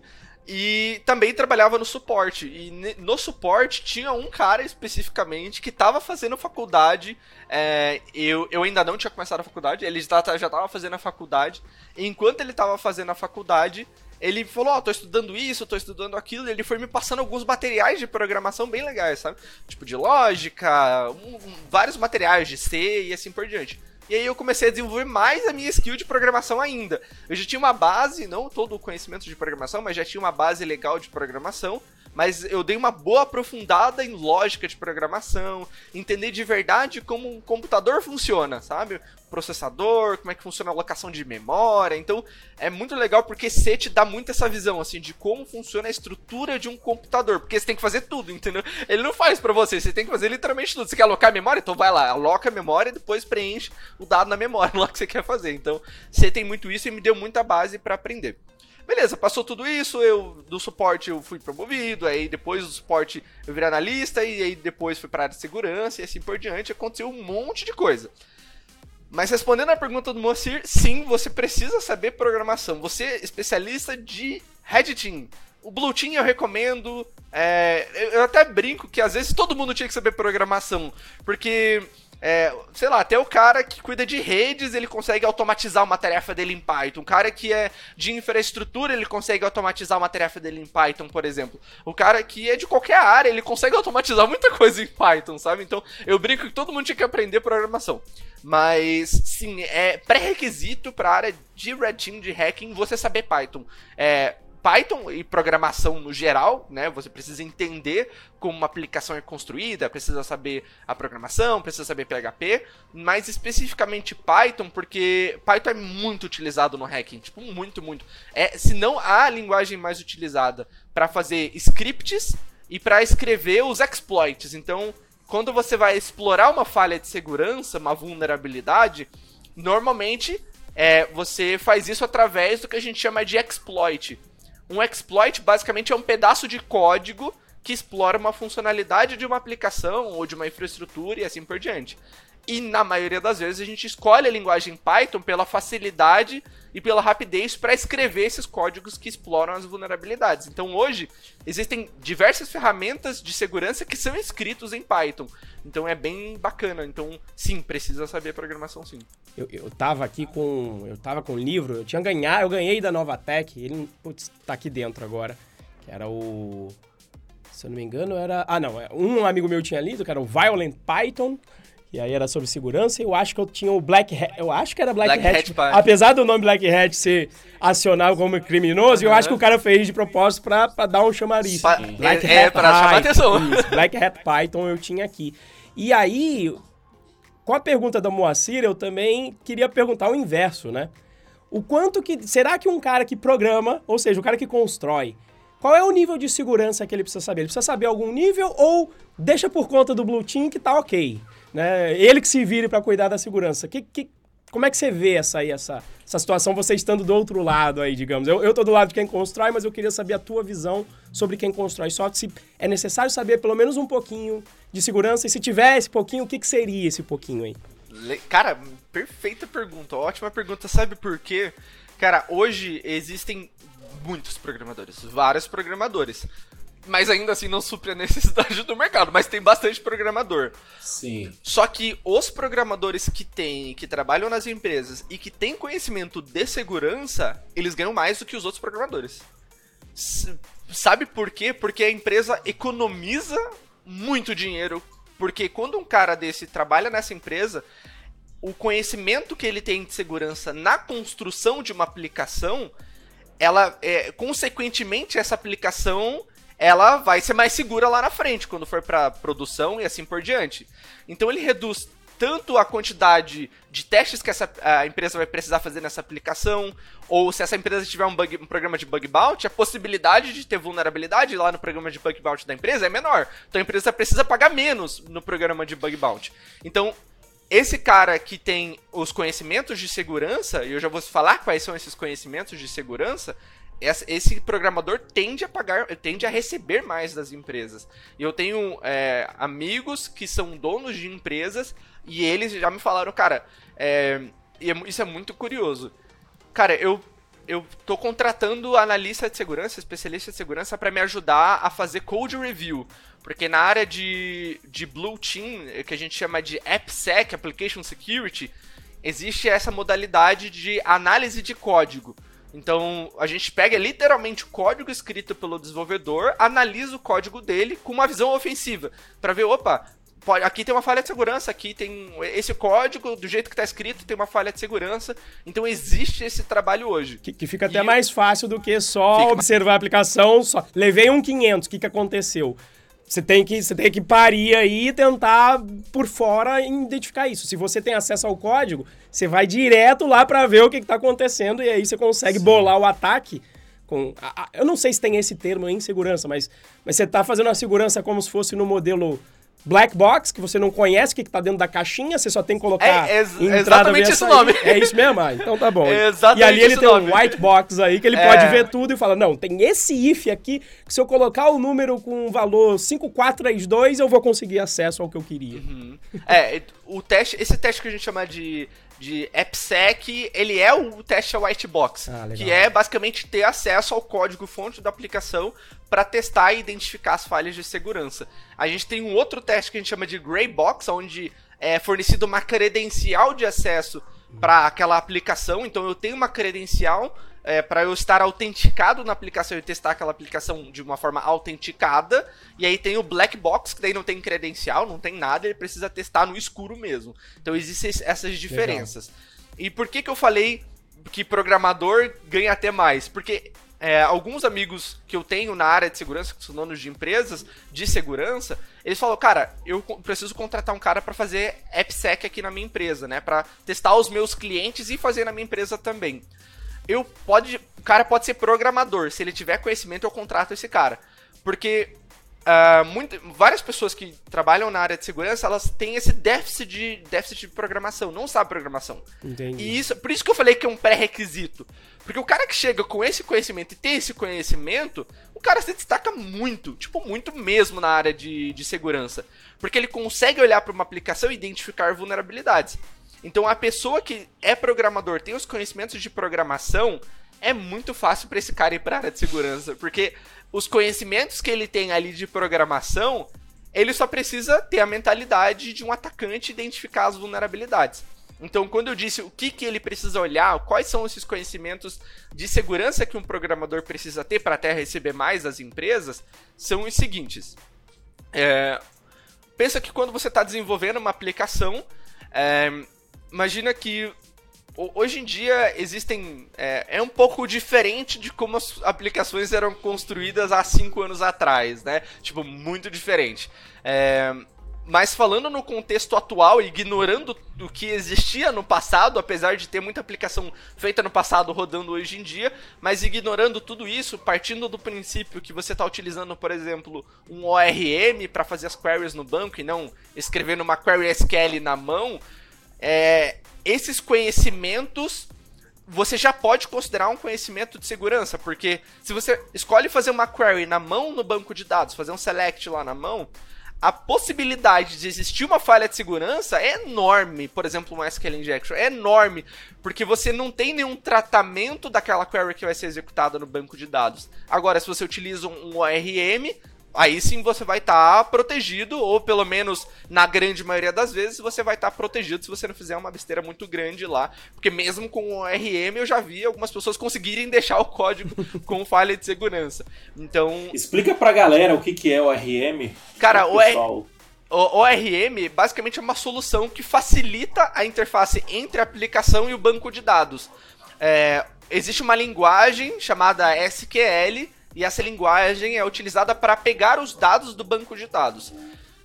E também trabalhava no suporte. E no suporte tinha um cara especificamente que estava fazendo faculdade. É, eu, eu ainda não tinha começado a faculdade, ele já estava fazendo a faculdade. E enquanto ele estava fazendo a faculdade, ele falou, ó, oh, tô estudando isso, tô estudando aquilo, e ele foi me passando alguns materiais de programação bem legais, sabe? Tipo de lógica, um, um, vários materiais de C e assim por diante. E aí eu comecei a desenvolver mais a minha skill de programação ainda. Eu já tinha uma base, não todo o conhecimento de programação, mas já tinha uma base legal de programação mas eu dei uma boa aprofundada em lógica de programação, entender de verdade como um computador funciona, sabe? Processador, como é que funciona a alocação de memória. Então, é muito legal porque C te dá muito essa visão, assim, de como funciona a estrutura de um computador. Porque você tem que fazer tudo, entendeu? Ele não faz para você, você tem que fazer literalmente tudo. Você quer alocar a memória? Então vai lá, aloca a memória e depois preenche o dado na memória lá que você quer fazer. Então, C tem muito isso e me deu muita base para aprender. Beleza, passou tudo isso, eu do suporte eu fui promovido, aí depois do suporte eu virei analista, e aí depois fui para área de segurança e assim por diante, aconteceu um monte de coisa. Mas respondendo a pergunta do Moacir, sim, você precisa saber programação. Você é especialista de Red Team. O Blue Team eu recomendo. É, eu até brinco que às vezes todo mundo tinha que saber programação. Porque é, sei lá, até o cara que cuida de redes, ele consegue automatizar uma tarefa dele em Python. O cara que é de infraestrutura, ele consegue automatizar uma tarefa dele em Python, por exemplo. O cara que é de qualquer área, ele consegue automatizar muita coisa em Python, sabe? Então, eu brinco que todo mundo tinha que aprender programação. Mas, sim, é pré-requisito para a área de Red Team, de hacking, você saber Python. É, Python e programação no geral, né? Você precisa entender como uma aplicação é construída, precisa saber a programação, precisa saber PHP, mas especificamente Python, porque Python é muito utilizado no hacking, tipo, muito, muito. É, se não a linguagem mais utilizada para fazer scripts e para escrever os exploits. Então, quando você vai explorar uma falha de segurança, uma vulnerabilidade, normalmente é, você faz isso através do que a gente chama de exploit. Um exploit basicamente é um pedaço de código que explora uma funcionalidade de uma aplicação ou de uma infraestrutura e assim por diante. E na maioria das vezes a gente escolhe a linguagem Python pela facilidade e pela rapidez para escrever esses códigos que exploram as vulnerabilidades. Então hoje existem diversas ferramentas de segurança que são escritos em Python. Então é bem bacana. Então sim, precisa saber programação sim. Eu, eu tava aqui com. Eu tava com um livro, eu tinha ganhado, eu ganhei da Novatec, ele putz, tá aqui dentro agora. Que era o. Se eu não me engano, era. Ah, não. Um amigo meu tinha lido, que era o Violent Python. E aí era sobre segurança, e eu acho que eu tinha o Black Hat, eu acho que era Black, Black Hat, Hat Python. apesar do nome Black Hat ser acionado como criminoso, eu acho que o cara fez de propósito pra, pra dar um chamariz. Pa- é- é pra chamar atenção. Isso, Black Hat Python eu tinha aqui. E aí, com a pergunta da Moacir, eu também queria perguntar o inverso, né? O quanto que. Será que um cara que programa, ou seja, o cara que constrói, qual é o nível de segurança que ele precisa saber? Ele precisa saber algum nível ou deixa por conta do Blue Team que tá ok? Né? Ele que se vire para cuidar da segurança. Que, que, como é que você vê essa, aí, essa, essa situação, você estando do outro lado aí, digamos? Eu, tô do lado de quem constrói, mas eu queria saber a tua visão sobre quem constrói software. Se é necessário saber pelo menos um pouquinho de segurança, e se tiver esse pouquinho, o que, que seria esse pouquinho aí? Cara, perfeita pergunta, ótima pergunta. Sabe por quê? Cara, hoje existem muitos programadores, vários programadores. Mas ainda assim não supre a necessidade do mercado, mas tem bastante programador. Sim. Só que os programadores que têm, que trabalham nas empresas e que têm conhecimento de segurança, eles ganham mais do que os outros programadores. Sabe por quê? Porque a empresa economiza muito dinheiro. Porque quando um cara desse trabalha nessa empresa, o conhecimento que ele tem de segurança na construção de uma aplicação, ela é, consequentemente essa aplicação ela vai ser mais segura lá na frente quando for para produção e assim por diante. Então ele reduz tanto a quantidade de testes que essa a empresa vai precisar fazer nessa aplicação, ou se essa empresa tiver um, bug- um programa de bug bounty, a possibilidade de ter vulnerabilidade lá no programa de bug bounty da empresa é menor. Então a empresa precisa pagar menos no programa de bug bounty. Então esse cara que tem os conhecimentos de segurança, e eu já vou falar quais são esses conhecimentos de segurança, esse programador tende a pagar, tende a receber mais das empresas. E eu tenho é, amigos que são donos de empresas e eles já me falaram, cara, é, é isso é muito curioso. Cara, eu eu tô contratando analista de segurança, especialista de segurança para me ajudar a fazer code review, porque na área de, de Blue Team, eh, que a gente chama de AppSec, Application Security, existe essa modalidade de análise de código. Então, a gente pega literalmente o código escrito pelo desenvolvedor, analisa o código dele com uma visão ofensiva, para ver, opa, pode- aqui tem uma falha de segurança, aqui tem esse código, do jeito que está escrito, tem uma falha de segurança. Então, existe esse trabalho hoje. Que, que fica até E- mais fácil do que só observar a aplicação. Só. Levei um 500, o que, que aconteceu? Você tem que, você tem que parir aí e tentar por fora identificar isso. Se você tem acesso ao código, você vai direto lá para ver o que está acontecendo e aí você consegue bolar o ataque. Com, a- a- eu não sei se tem esse termo em segurança, mas, mas você está fazendo a segurança como se fosse no modelo black box, que você não conhece o que está dentro da caixinha, você só tem que colocar É, ex- entrada exatamente esse nome. É isso mesmo? Ah, então tá bom. É exatamente e ali ele tem nome. um white box aí que ele É. pode ver tudo e fala: não, tem esse if aqui, que se eu colocar o número com o valor 5432, eu vou conseguir acesso ao que eu queria. É, o teste, esse teste que a gente chama de, de AppSec, ele é o teste white box, Ah, que é basicamente ter acesso ao código fonte da aplicação para testar e identificar as falhas de segurança. A gente tem um outro teste que a gente chama de gray box, onde é fornecido uma credencial de acesso para aquela aplicação. Então eu tenho uma credencial para eu estar autenticado na aplicação e testar aquela aplicação de uma forma autenticada. E aí tem o black box, que daí não tem credencial, não tem nada, ele precisa testar no escuro mesmo. Então existem es- essas diferenças. E por que, que eu falei que programador ganha até mais? Porque é, alguns amigos que eu tenho na área de segurança, que são donos de empresas de segurança, eles falam, cara, eu preciso contratar um cara para fazer AppSec aqui na minha empresa, né? Para testar os meus clientes e fazer na minha empresa também. Eu pode, o cara pode ser programador, se ele tiver conhecimento eu contrato esse cara, porque ah, muita- várias pessoas que trabalham na área de segurança, elas têm esse déficit de déficit de programação, não sabem programação. Entendi. E isso, por isso que eu falei que é um pré-requisito. Porque o cara que chega com esse conhecimento e tem esse conhecimento, o cara se destaca muito, tipo, muito mesmo na área de, de segurança. Porque ele consegue olhar para uma aplicação e identificar vulnerabilidades. Então a pessoa que é programador, tem os conhecimentos de programação, é muito fácil para esse cara ir para a área de segurança, porque os conhecimentos que ele tem ali de programação, ele só precisa ter a mentalidade de um atacante identificar as vulnerabilidades. Então, quando eu disse o que, que ele precisa olhar, quais são esses conhecimentos de segurança que um programador precisa ter para até receber mais das empresas, são os seguintes. É, pensa que quando você está desenvolvendo uma aplicação, é, imagina que hoje em dia existem. É, é, um pouco diferente de como as aplicações eram construídas há cinco anos atrás, né? Tipo, muito diferente. É, mas falando no contexto atual, ignorando o que existia no passado, apesar de ter muita aplicação feita no passado rodando hoje em dia, mas ignorando tudo isso, partindo do princípio que você está utilizando, por exemplo, um ORM para fazer as queries no banco e não escrevendo uma query SQL na mão, é, esses conhecimentos você já pode considerar um conhecimento de segurança, porque se você escolhe fazer uma query na mão no banco de dados, fazer um select lá na mão, a possibilidade de existir uma falha de segurança é enorme. Por exemplo, um SQL injection é enorme, porque você não tem nenhum tratamento daquela query que vai ser executada no banco de dados. Agora, se você utiliza um ORM, aí sim você vai estar tá protegido, ou pelo menos na grande maioria das vezes você vai estar tá protegido se você não fizer uma besteira muito grande lá. Porque mesmo com o RM eu já vi algumas pessoas conseguirem deixar o código com falha de segurança. Então. Explica pra galera o que, que é o RM. Cara, o pessoal... O ORM basicamente é uma solução que facilita a interface entre a aplicação e o banco de dados. É, existe uma linguagem chamada SQL e essa linguagem é utilizada para pegar os dados do banco de dados.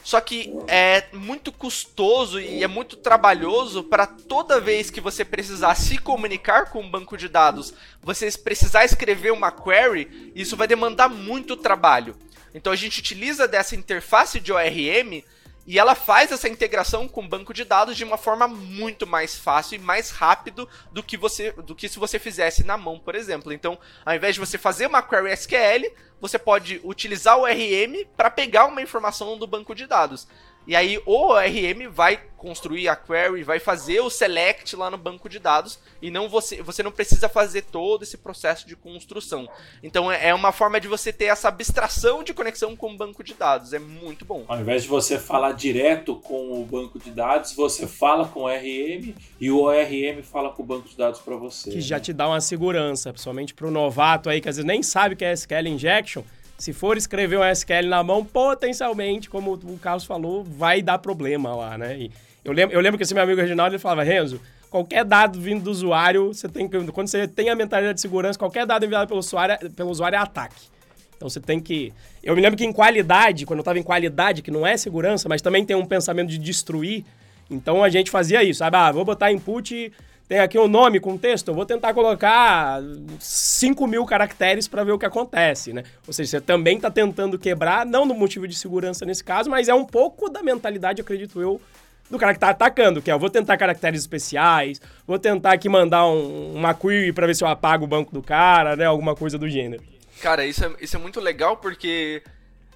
Só que é muito custoso e é muito trabalhoso para toda vez que você precisar se comunicar com o banco de dados, você precisar escrever uma query, isso vai demandar muito trabalho. Então a gente utiliza dessa interface de ORM e ela faz essa integração com o banco de dados de uma forma muito mais fácil e mais rápido do que você do que se você fizesse na mão, por exemplo. Então, ao invés de você fazer uma query SQL, você pode utilizar o RM para pegar uma informação do banco de dados. E aí o ORM vai construir a query, vai fazer o select lá no banco de dados e não você, você não precisa fazer todo esse processo de construção. Então é, é uma forma de você ter essa abstração de conexão com o banco de dados, é muito bom. Ao invés de você falar direto com o banco de dados, você fala com o ORM e o ORM fala com o banco de dados para você. Que já te dá uma segurança, principalmente para o novato aí que às vezes nem sabe o que é SQL injection se for escrever um SQL na mão, potencialmente, como o Carlos falou, vai dar problema lá, né? E eu lembro, eu lembro que esse meu amigo Reginaldo ele falava, Renzo, qualquer dado vindo do usuário, você tem que, quando você tem a mentalidade de segurança, qualquer dado enviado pelo usuário, pelo usuário é ataque. Então você tem que. Eu me lembro que em qualidade, quando eu estava em qualidade, que não é segurança, mas também tem um pensamento de destruir. Então a gente fazia isso, sabe? Ah, vou botar input tem aqui um nome com texto, eu vou tentar colocar 5 mil caracteres para ver o que acontece, né? Ou seja, você também está tentando quebrar, não no motivo de segurança nesse caso, mas é um pouco da mentalidade, acredito eu, do cara que está atacando, que é, eu vou tentar caracteres especiais, vou tentar aqui mandar um, uma query para ver se eu apago o banco do cara, né? Alguma coisa do gênero. Cara, isso é, isso é muito legal porque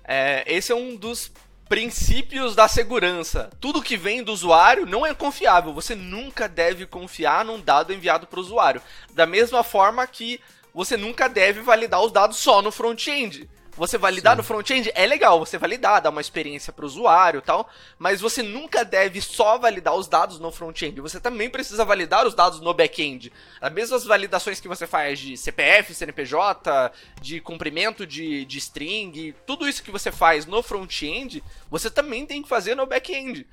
é, esse é um dos Princípios da segurança. Tudo que vem do usuário não é confiável. Você nunca deve confiar num dado enviado para o usuário. Da mesma forma que você nunca deve validar os dados só no front-end. Você validar Sim. no front-end é legal, você validar, dar uma experiência para o usuário tal, mas você nunca deve só validar os dados no front-end. Você também precisa validar os dados no back-end. As mesmas validações que você faz de CPF, CNPJ, de comprimento de, de string, tudo isso que você faz no front-end, você também tem que fazer no back-end.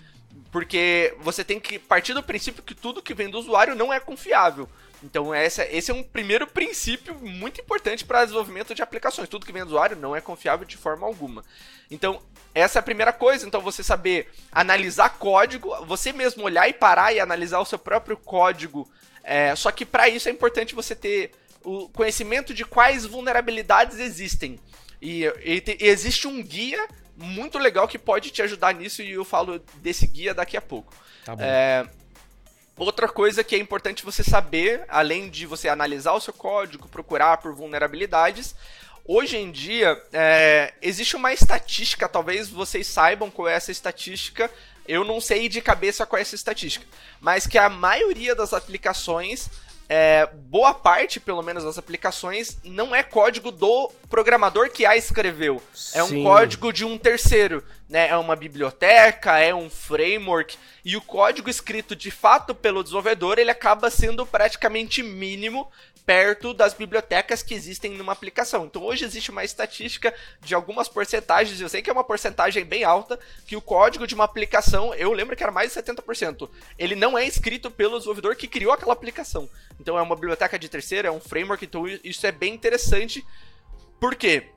Porque você tem que partir do princípio que tudo que vem do usuário não é confiável. Então essa, esse é um primeiro princípio muito importante para desenvolvimento de aplicações. Tudo que vem do usuário não é confiável de forma alguma. Então essa é a primeira coisa. Então você saber analisar código, você mesmo olhar e parar e analisar o seu próprio código. É, só que para isso é importante você ter o conhecimento de quais vulnerabilidades existem. E, e, e existe um guia muito legal que pode te ajudar nisso e eu falo desse guia daqui a pouco. Tá bom. É, Outra coisa que é importante você saber, além de você analisar o seu código, procurar por vulnerabilidades, Hoje em dia, é, existe uma estatística, talvez vocês saibam qual é essa estatística. Eu não sei de cabeça qual é essa estatística, mas que a maioria das aplicações é, boa parte, pelo menos, das aplicações não é código do programador que a escreveu. É um Sim. código de um terceiro. Né? É uma biblioteca, é um framework. E o código escrito de fato pelo desenvolvedor ele acaba sendo praticamente mínimo perto das bibliotecas que existem numa aplicação. Então hoje existe uma estatística de algumas porcentagens, eu sei que é uma porcentagem bem alta, que o código de uma aplicação, eu lembro que era mais de 70%, ele não é escrito pelo desenvolvedor que criou aquela aplicação. Então é uma biblioteca de terceiro, é um framework, então isso é bem interessante. Por quê?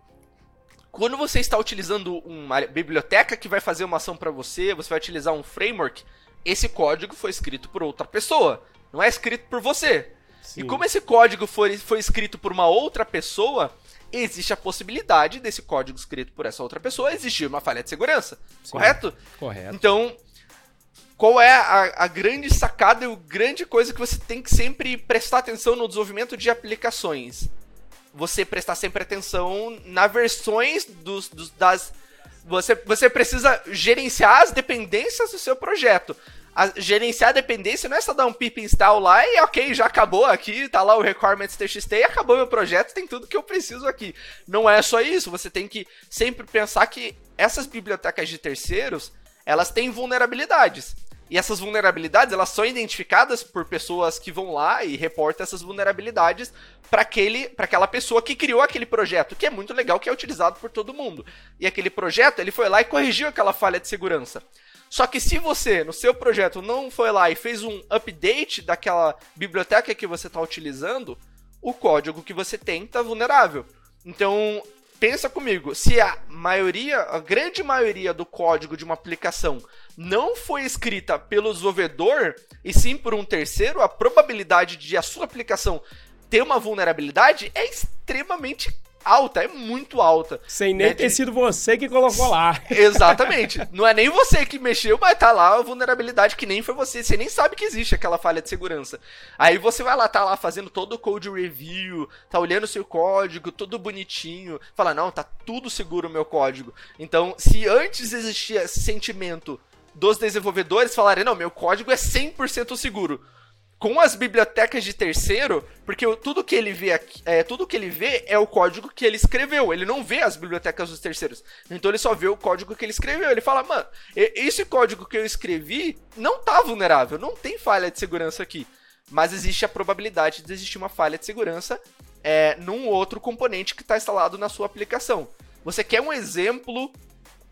Quando você está utilizando uma biblioteca que vai fazer uma ação para você, você vai utilizar um framework, esse código foi escrito por outra pessoa, não é escrito por você. Sim. E como esse código foi, foi escrito por uma outra pessoa, existe a possibilidade desse código escrito por essa outra pessoa existir uma falha de segurança, Sim. correto? Correto. Então, qual é a, a grande sacada e a grande coisa que você tem que sempre prestar atenção no desenvolvimento de aplicações? Você prestar sempre atenção nas versões dos, dos- das. Você, você precisa gerenciar as dependências do seu projeto. A- gerenciar a dependência não é só dar um pip install lá e ok, já acabou aqui, tá lá o requirements txt e acabou meu projeto, tem tudo que eu preciso aqui. Não é só isso, você tem que sempre pensar que essas bibliotecas de terceiros, elas têm vulnerabilidades. E essas vulnerabilidades, elas são identificadas por pessoas que vão lá e reportam essas vulnerabilidades para aquele, para aquela pessoa que criou aquele projeto, que é muito legal, que é utilizado por todo mundo. E aquele projeto, ele foi lá e corrigiu aquela falha de segurança. Só que se você, no seu projeto, não foi lá e fez um update daquela biblioteca que você está utilizando, o código que você tem está vulnerável. Então, pensa comigo, se a maioria, a grande maioria do código de uma aplicação não foi escrita pelo desenvolvedor e sim por um terceiro, a probabilidade de a sua aplicação ter uma vulnerabilidade é extremamente alta, é muito alta. Sem nem né, ter de- sido você que colocou lá. Exatamente. Não é nem você que mexeu, mas tá lá a vulnerabilidade que nem foi você. Você nem sabe que existe aquela falha de segurança. Aí você vai lá, tá lá fazendo todo o code review, tá olhando o seu código, tudo bonitinho. Fala, não, tá tudo seguro o meu código. Então, se antes existia esse sentimento dos desenvolvedores falarem, não, meu código é 100% seguro com as bibliotecas de terceiro, porque tudo que ele vê aqui, é, tudo que ele vê é o código que ele escreveu. Ele não vê as bibliotecas dos terceiros. Então ele só vê o código que ele escreveu. Ele fala, mano, esse código que eu escrevi não tá vulnerável, não tem falha de segurança aqui. Mas existe a probabilidade de existir uma falha de segurança é, num outro componente que está instalado na sua aplicação. Você quer um exemplo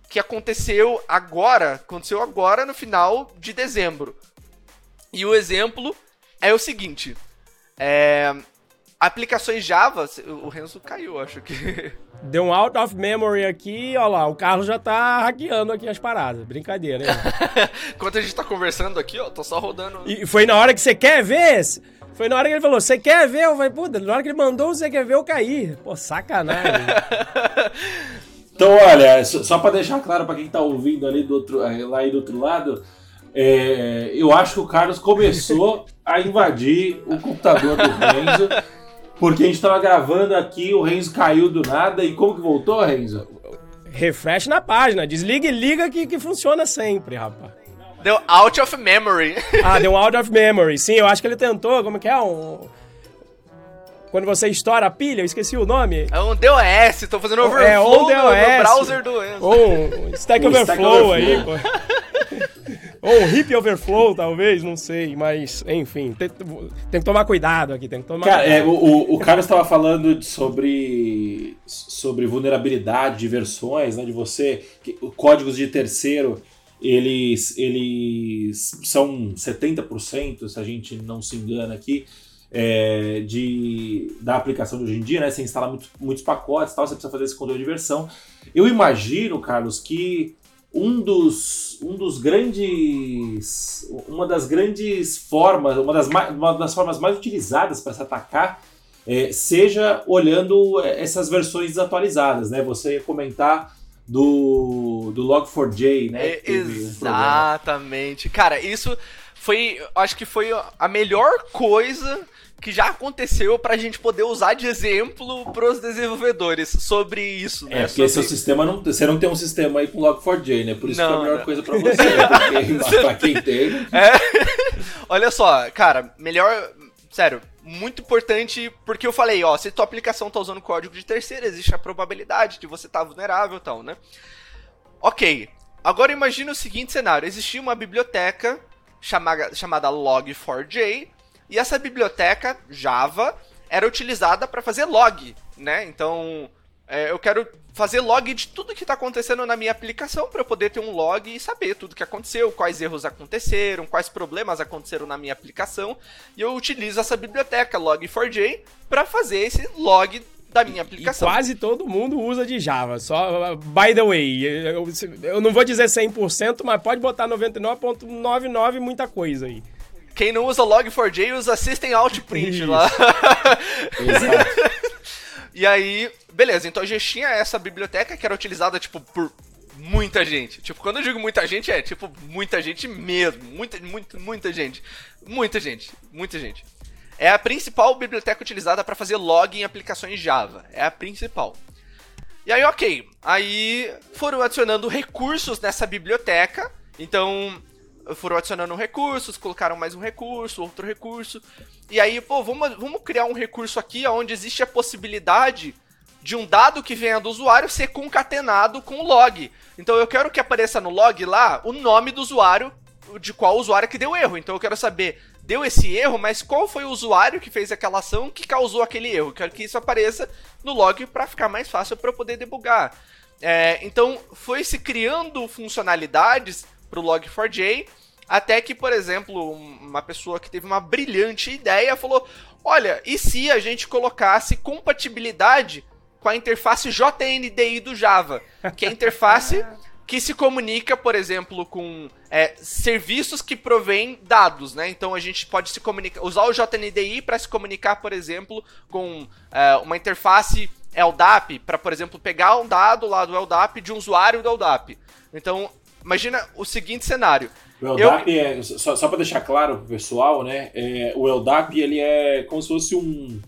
que aconteceu agora, aconteceu agora no final de dezembro. E o exemplo é o seguinte: é, aplicações Java, o Renzo caiu, acho que. Deu um out of memory aqui, ó lá, o Carlos já tá hackeando aqui as paradas. Brincadeira, hein? Enquanto a gente tá conversando aqui, ó, tô só rodando. E foi na hora que você quer ver? Foi na hora que ele falou, você quer ver? Eu falei, puta, na hora que ele mandou, você quer ver, eu caí. Pô, sacanagem. Então, olha, só, para deixar claro para quem tá ouvindo ali do outro, eh, lá aí do outro lado, é, eu acho que o Carlos começou a invadir o computador do Renzo, porque a gente tava gravando aqui, o Renzo caiu do nada, e como que voltou, Renzo? Refresh na página, desliga e liga que, que funciona sempre, rapaz. Deu out of memory. Ah, deu out of memory. Sim, eu acho que ele tentou, como que é? Um... Quando você estoura a pilha, eu esqueci o nome. É um DOS, tô fazendo overflow É, ou no, DOS. no browser do Enzo. Ou um Stack Um Stack Overflow aí, Overflow. pô. Ou um Hip Overflow, talvez, não sei. Mas, enfim, tem, tem que tomar cuidado aqui, tem que tomar Cara, é, cuidado. o, o, o Carlos estava falando de- sobre, sobre vulnerabilidade de versões, né? De você. que- códigos de terceiro, eles, eles são 70%, se a gente não se engana aqui, é, de, da aplicação de hoje em dia, né? Você instala muito- muitos pacotes e tal, você precisa fazer esse controle de versão. Eu imagino, Carlos, que um dos, um dos grandes. Uma das grandes formas, uma das, ma- uma das formas mais utilizadas para se atacar é, seja olhando é, essas versões desatualizadas, né? Você ia comentar do, do Log4j, né? É, teve um. Exatamente. Cara, isso foi. Acho que foi a melhor coisa que já aconteceu pra gente poder usar de exemplo pros desenvolvedores sobre isso, né? É, porque sobre... seu sistema não. Você não tem um sistema aí com Log4j, né? Por isso Não, que é a melhor não. coisa pra você. Porque pra quem tem. É. Olha só, cara, melhor. Sério, muito importante, porque eu falei, ó, se tua aplicação tá usando código de terceiro, existe a probabilidade de você estar tá vulnerável e tal, né? Ok. Agora imagine o seguinte cenário: existia uma biblioteca chamada, chamada Log4j, e essa biblioteca Java era utilizada para fazer log, né? Então, é, eu quero fazer log de tudo que está acontecendo na minha aplicação para eu poder ter um log e saber tudo que aconteceu, quais erros aconteceram, quais problemas aconteceram na minha aplicação. E eu utilizo essa biblioteca Log4j para fazer esse log da minha E aplicação. quase todo mundo usa de Java. Só, by the way, eu, eu não vou dizer 100%, mas pode botar 99.99 muita coisa aí. Quem não usa Log4j usa System Out Print lá. Exato. E aí, beleza, então a gente tinha essa biblioteca que era utilizada, tipo, por muita gente. Tipo, quando eu digo muita gente, é tipo muita gente mesmo. Muita, muita, muita gente. Muita gente. Muita gente. É a principal biblioteca utilizada para fazer log em aplicações Java. É a principal. E aí, ok. Aí foram adicionando recursos nessa biblioteca. Então, foram adicionando recursos, colocaram mais um recurso, outro recurso. E aí, pô, vamos, vamos criar um recurso aqui onde existe a possibilidade de um dado que venha do usuário ser concatenado com o log. Então eu quero que apareça no log lá o nome do usuário, de qual usuário que deu erro. Então eu quero saber, deu esse erro, mas qual foi o usuário que fez aquela ação que causou aquele erro. Eu quero que isso apareça no log para ficar mais fácil para eu poder debugar. É, então foi se criando funcionalidades para o Log4j, até que, por exemplo, um- uma pessoa que teve uma brilhante ideia falou: Olha, e se a gente colocasse compatibilidade com a interface JNDI do Java, que é a interface que se comunica, por exemplo, com é, serviços que provêm dados, né? Então a gente pode se comunicar, usar o JNDI para se comunicar, por exemplo, com é, uma interface LDAP para, por exemplo, pegar um dado lá do LDAP de um usuário do LDAP. Então, imagina o seguinte cenário. O LDAP é, só, só para deixar claro pro pessoal, né? é, o LDAP ele é como se fosse um,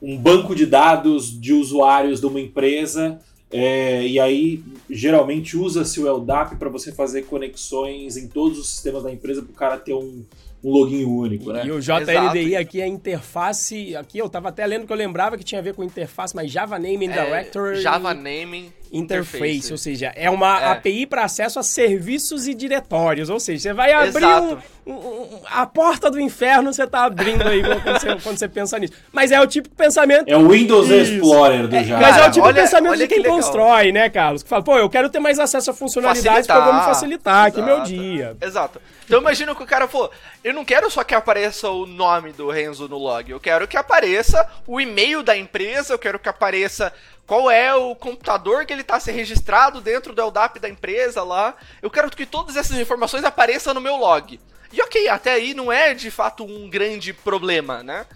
um banco de dados de usuários de uma empresa. é, e aí, geralmente, usa-se o LDAP para você fazer conexões em todos os sistemas da empresa para o cara ter um, um login único, né? E o JNDI Exato. aqui é interface. Aqui eu tava até lendo que eu lembrava que tinha a ver com interface, mas Java Naming É, Directory. Java Naming Interface, ou seja, é uma É. API para acesso a serviços e diretórios. Ou seja, você vai abrir Exato. um, um- um- a porta do inferno, você tá abrindo aí quando você, quando você pensa nisso. Mas é o tipo de pensamento. É o Windows Isso. Explorer do Java. Mas é o tipo olha- de pensamento de quem que constrói, né, Carlos? Que fala, pô, eu quero ter mais acesso a funcionalidades pra eu vou me facilitar aqui meu Exato. dia. Exato. Então imagina que o cara falou, eu não quero só que apareça o nome do Renzo no log, eu quero que apareça o e-mail da empresa, eu quero que apareça qual é o computador que ele está se registrado dentro do LDAP da empresa lá. Eu quero que todas essas informações apareçam no meu log. E ok, até aí não é de fato um grande problema, né?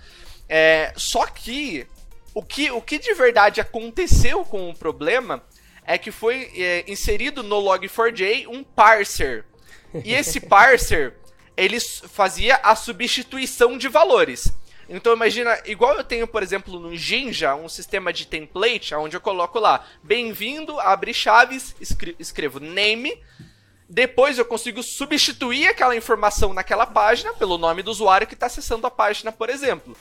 É, só que o, que o que de verdade aconteceu com o problema é que foi é, inserido no Log4j um parser. E esse parser, ele fazia a substituição de valores. Então imagina, igual eu tenho, por exemplo, no Jinja, um sistema de template, onde eu coloco lá, bem-vindo, abre chaves, escre- escrevo name, depois eu consigo substituir aquela informação naquela página pelo nome do usuário que está acessando a página, por exemplo.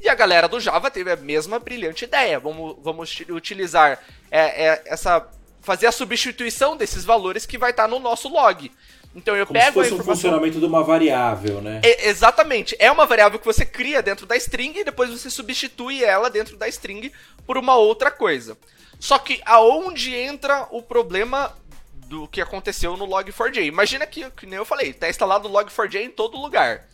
E a galera do Java teve a mesma brilhante ideia. Vamos, vamos uti- utilizar é, é, essa. fazer a substituição desses valores que vai estar no nosso log. Então eu Como se pego a fosse um funcionamento de uma variável, né? É, exatamente. É uma variável que você cria dentro da string e depois você substitui ela dentro da string por uma outra coisa. Só que aonde entra o problema do que aconteceu no Log4j? Imagina que, que nem eu falei, tá instalado o Log4j em todo lugar.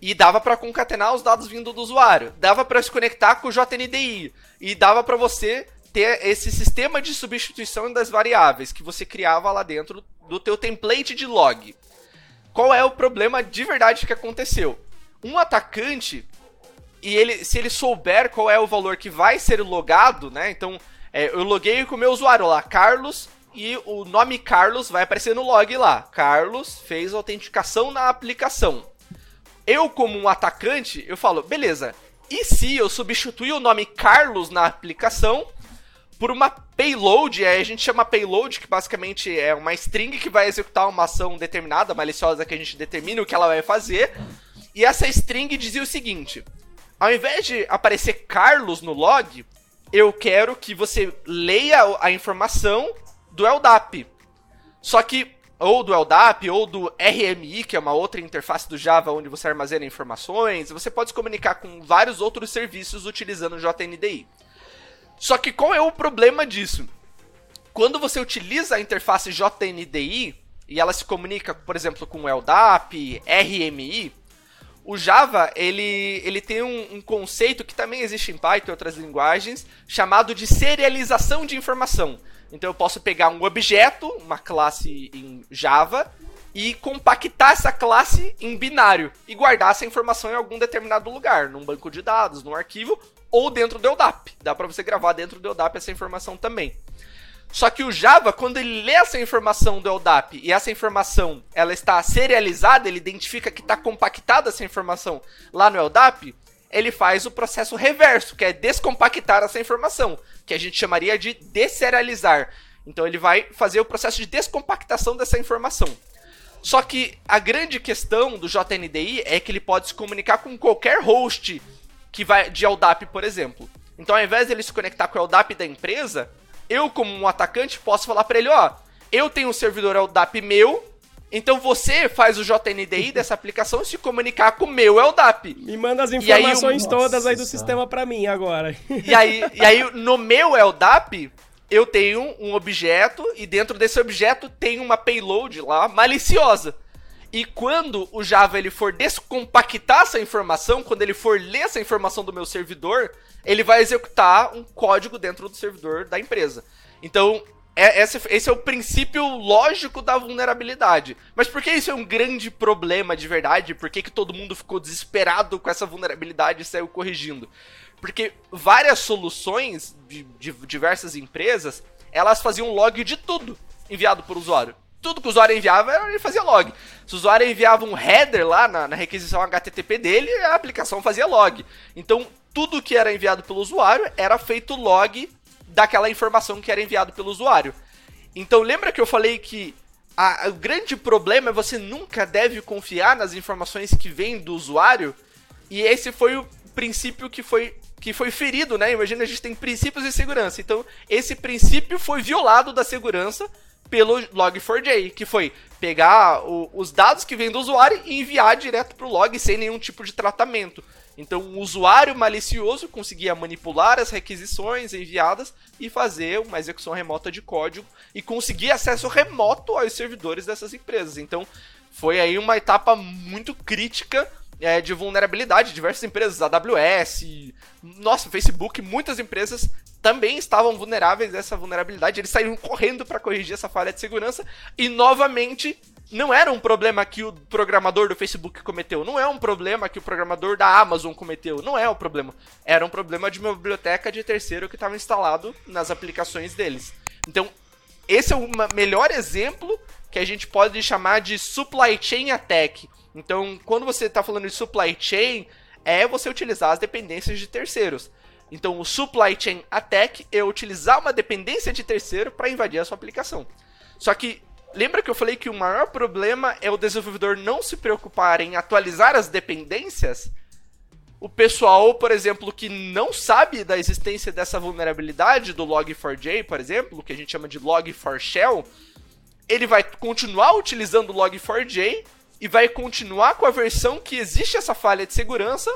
E dava pra concatenar os dados vindo do usuário, dava pra se conectar com o JNDI e dava pra você ter esse sistema de substituição das variáveis que você criava lá dentro do teu template de log qual é o problema de verdade que aconteceu. Um atacante, e ele, se ele souber qual é o valor que vai ser logado, né? Então, é, eu loguei com o meu usuário lá, Carlos, e o nome Carlos vai aparecer no log lá. Carlos fez autenticação na aplicação. Eu, como um atacante, eu falo, beleza, e se eu substituir o nome Carlos na aplicação por uma payload, a gente chama payload, que basicamente é uma string que vai executar uma ação determinada, maliciosa, que a gente determina o que ela vai fazer. E essa string dizia o seguinte: ao invés de aparecer Carlos no log, eu quero que você leia a informação do LDAP. Só que, ou do LDAP, ou do RMI, que é uma outra interface do Java onde você armazena informações, você pode se comunicar com vários outros serviços utilizando o JNDI. Só que qual é o problema disso? Quando você utiliza a interface JNDI e ela se comunica, por exemplo, com LDAP, RMI, o Java ele, ele tem um, um, conceito que também existe em Python e outras linguagens, chamado de serialização de informação. Então eu posso pegar um objeto, uma classe em Java, e compactar essa classe em binário e guardar essa informação em algum determinado lugar, num banco de dados, num arquivo ou dentro do LDAP. Dá para você gravar dentro do LDAP essa informação também. Só que o Java, quando ele lê essa informação do LDAP e essa informação ela está serializada, ele identifica que está compactada essa informação lá no LDAP, ele faz o processo reverso, que é descompactar essa informação, que a gente chamaria de deserializar. Então ele vai fazer o processo de descompactação dessa informação. Só que a grande questão do JNDI é que ele pode se comunicar com qualquer host que vai de LDAP, por exemplo. Então, ao invés dele se conectar com o LDAP da empresa, eu, como um atacante, posso falar para ele: ó, eu tenho um servidor LDAP meu, então você faz o JNDI dessa aplicação e se comunicar com o meu LDAP. Me manda as informações aí, todas aí do sistema para mim agora. E aí, e aí, no meu LDAP, eu tenho um objeto e dentro desse objeto tem uma payload lá maliciosa. E quando o Java ele for descompactar essa informação, quando ele for ler essa informação do meu servidor, ele vai executar um código dentro do servidor da empresa. Então, é, esse, esse, é o princípio lógico da vulnerabilidade. Mas por que isso é um grande problema de verdade? Por que, que todo mundo ficou desesperado com essa vulnerabilidade e saiu corrigindo? Porque várias soluções de, de diversas empresas, elas faziam log de tudo enviado por usuário tudo que o usuário enviava, ele fazia log. Se o usuário enviava um header lá na, na, requisição HTTP dele, a aplicação fazia log. Então, tudo que era enviado pelo usuário era feito log daquela informação que era enviado pelo usuário. Então, lembra que eu falei que a, o grande problema é você nunca deve confiar nas informações que vêm do usuário? E esse foi o princípio que foi que foi ferido, né? Imagina, a gente tem princípios de segurança. Então, esse princípio foi violado da segurança pelo Log4j, que foi pegar o, os dados que vêm do usuário e enviar direto para o log sem nenhum tipo de tratamento. Então, o usuário malicioso conseguia manipular as requisições enviadas e fazer uma execução remota de código e conseguir acesso remoto aos servidores dessas empresas. Então, foi aí uma etapa muito crítica é, de vulnerabilidade. Diversas empresas, AWS, nossa, Facebook, muitas empresas também estavam vulneráveis a essa vulnerabilidade. Eles saíram correndo para corrigir essa falha de segurança e novamente não era um problema que o programador do Facebook cometeu, não é um problema que o programador da Amazon cometeu, não é o problema. Era um problema de uma biblioteca de terceiro que estava instalado nas aplicações deles. Então, esse é o melhor exemplo que a gente pode chamar de supply chain attack. Então, quando você está falando de supply chain, é você utilizar as dependências de terceiros. Então, o supply chain attack é utilizar uma dependência de terceiro para invadir a sua aplicação. Só que lembra que eu falei que o maior problema é o desenvolvedor não se preocupar em atualizar as dependências? O pessoal, por exemplo, que não sabe da existência dessa vulnerabilidade do log4j, por exemplo, que a gente chama de log4shell, ele vai continuar utilizando o log4j e vai continuar com a versão que existe essa falha de segurança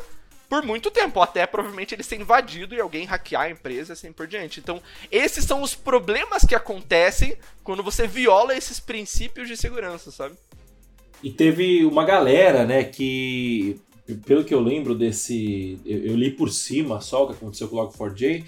por muito tempo, até provavelmente ele ser invadido e alguém hackear a empresa assim por diante. Então, esses são os problemas que acontecem quando você viola esses princípios de segurança, sabe? E teve uma galera, né, que pelo que eu lembro desse, eu, eu li por cima só o que aconteceu com o Log4j,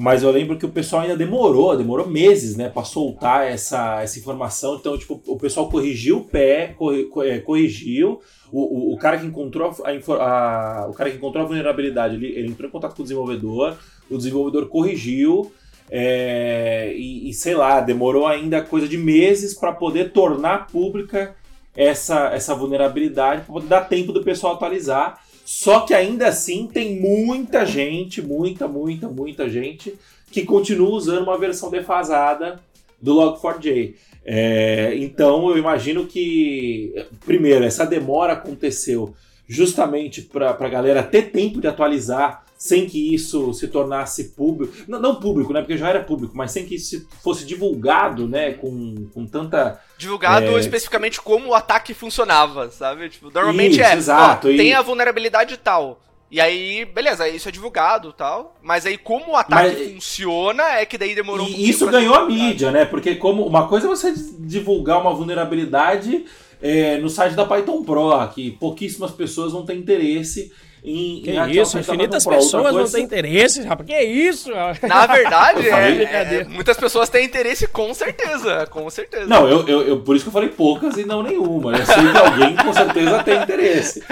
mas eu lembro que o pessoal ainda demorou, demorou meses, né, para soltar essa, essa informação. Então, tipo, o pessoal corrigiu o pé, é, corrigiu. O, o, o cara que encontrou a, a, o cara que encontrou a vulnerabilidade, ele, ele entrou em contato com o desenvolvedor, o desenvolvedor corrigiu. É, e, e, sei lá, demorou ainda coisa de meses para poder tornar pública essa, essa vulnerabilidade, para poder dar tempo do pessoal atualizar. Só que ainda assim tem muita gente, muita, muita, muita gente que continua usando uma versão defasada do Log4j. É, então eu imagino que, primeiro, essa demora aconteceu justamente para a galera ter tempo de atualizar sem que isso se tornasse público. Não, não, público, né? Porque já era público, mas sem que isso fosse divulgado, né? Com, com tanta. Divulgado é... especificamente como o ataque funcionava, sabe? Tipo, normalmente isso, é. Exato, ó, e... Tem a vulnerabilidade tal. E aí, beleza, isso é divulgado tal. Mas aí, como o ataque mas, funciona, é que daí demorou um E isso ganhou a mídia, né? Porque como uma coisa é você divulgar uma vulnerabilidade é, no site da Python Pro, que pouquíssimas pessoas vão ter interesse em. Que em isso, infinitas pessoas não têm interesse, rapaz. Que isso? Na verdade, é, é, muitas pessoas têm interesse com certeza, com certeza. Não, eu, eu, eu, por isso que eu falei poucas e não nenhuma. Eu sei que alguém com certeza tem interesse.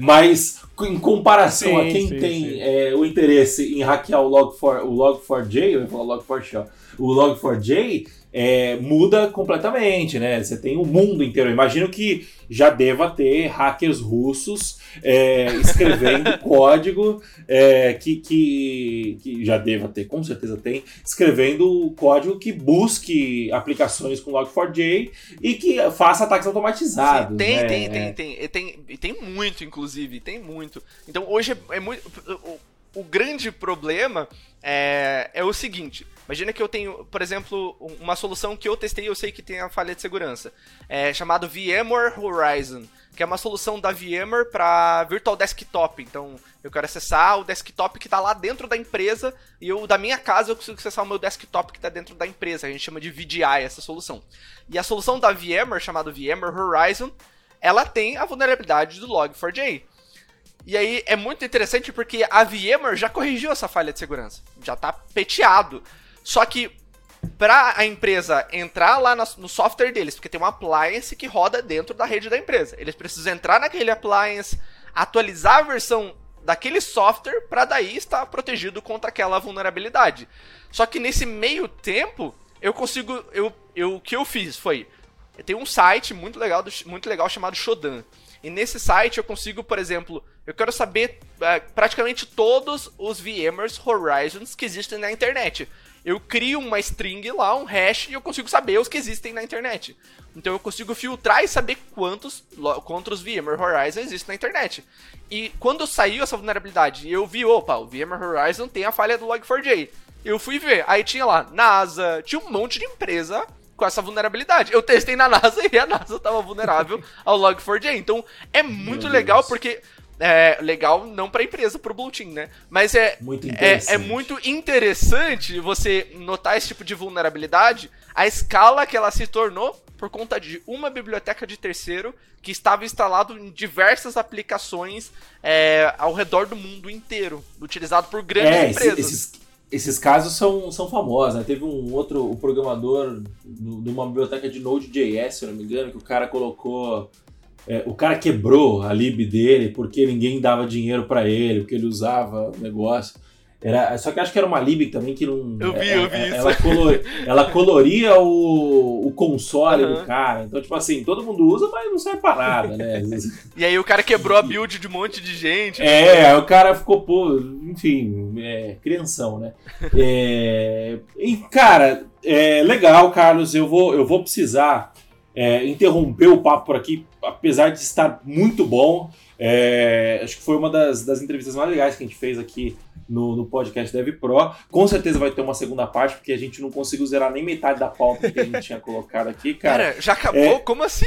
Mas em comparação sim, a quem sim, tem sim. É, o interesse em hackear o Log4, o Log4j, eu ia falar Log4shell, o Log4j, é, muda completamente, né? Você tem o mundo inteiro. Eu imagino que já deva ter hackers russos é, escrevendo código é, que, que, que, já deva ter, com certeza tem, escrevendo código que busque aplicações com Log4j e que faça ataques automatizados. Sim, tem, né? tem, tem, tem, tem, tem muito, inclusive, tem muito. Então hoje é, é muito. O, grande problema é, é o seguinte Imagina que eu tenho, por exemplo, uma solução que eu testei e eu sei que tem a falha de segurança. É chamado VMware Horizon, que é uma solução da VMware para Virtual Desktop. Então, eu quero acessar o desktop que está lá dentro da empresa e eu da minha casa eu consigo acessar o meu desktop que está dentro da empresa. A gente chama de VDI essa solução. E a solução da VMware, chamada VMware Horizon, ela tem a vulnerabilidade do Log4j. E aí é muito interessante porque a VMware já corrigiu essa falha de segurança. Já está peteado. Só que para a empresa entrar lá no software deles, porque tem um appliance que roda dentro da rede da empresa. Eles precisam entrar naquele appliance, atualizar a versão daquele software para daí estar protegido contra aquela vulnerabilidade. Só que nesse meio tempo, eu consigo, eu, eu o que eu fiz foi, eu tenho um site muito legal, muito legal chamado Shodan. E nesse site eu consigo, por exemplo, eu quero saber é, praticamente todos os VMwares Horizons que existem na internet eu crio uma string lá, um hash, e eu consigo saber os que existem na internet. Então eu consigo filtrar e saber quantos, quantos VMware Horizon existem na internet. E quando saiu essa vulnerabilidade, eu vi, opa, o VMware Horizon tem a falha do Log4j. Eu fui ver, aí tinha lá NASA, tinha um monte de empresa com essa vulnerabilidade. Eu testei na NASA e a NASA estava vulnerável ao Log4j. Então é muito legal porque é legal não para a empresa, para o Blue Team, né? Mas é muito, é, é muito interessante você notar esse tipo de vulnerabilidade, a escala que ela se tornou por conta de uma biblioteca de terceiro que estava instalado em diversas aplicações é, ao redor do mundo inteiro, utilizado por grandes é, empresas. Esses, esses casos são, são famosos, né? Teve um outro o programador de uma biblioteca de Node.js, se não me engano, que o cara colocou é, o cara quebrou a lib dele porque ninguém dava dinheiro para ele, porque ele usava o negócio. Era, só que acho que era uma lib também que não. Eu vi, é, eu vi é, isso. Ela, color, ela coloria o, o console uhum. do cara. Então, tipo assim, todo mundo usa, mas não serve pra nada, né? e aí o cara quebrou a build de um monte de gente. É, o cara ficou, pô, enfim, é, crianção, né? É, e, cara, é legal, Carlos. Eu vou, eu vou precisar é, interromper o papo por aqui, apesar de estar muito bom. É, acho que foi uma das, das entrevistas mais legais que a gente fez aqui no, no, podcast Dev Pro. Com certeza vai ter uma segunda parte, porque a gente não conseguiu zerar nem metade da pauta que a gente tinha colocado aqui, cara. Cara, já acabou? É... Como assim?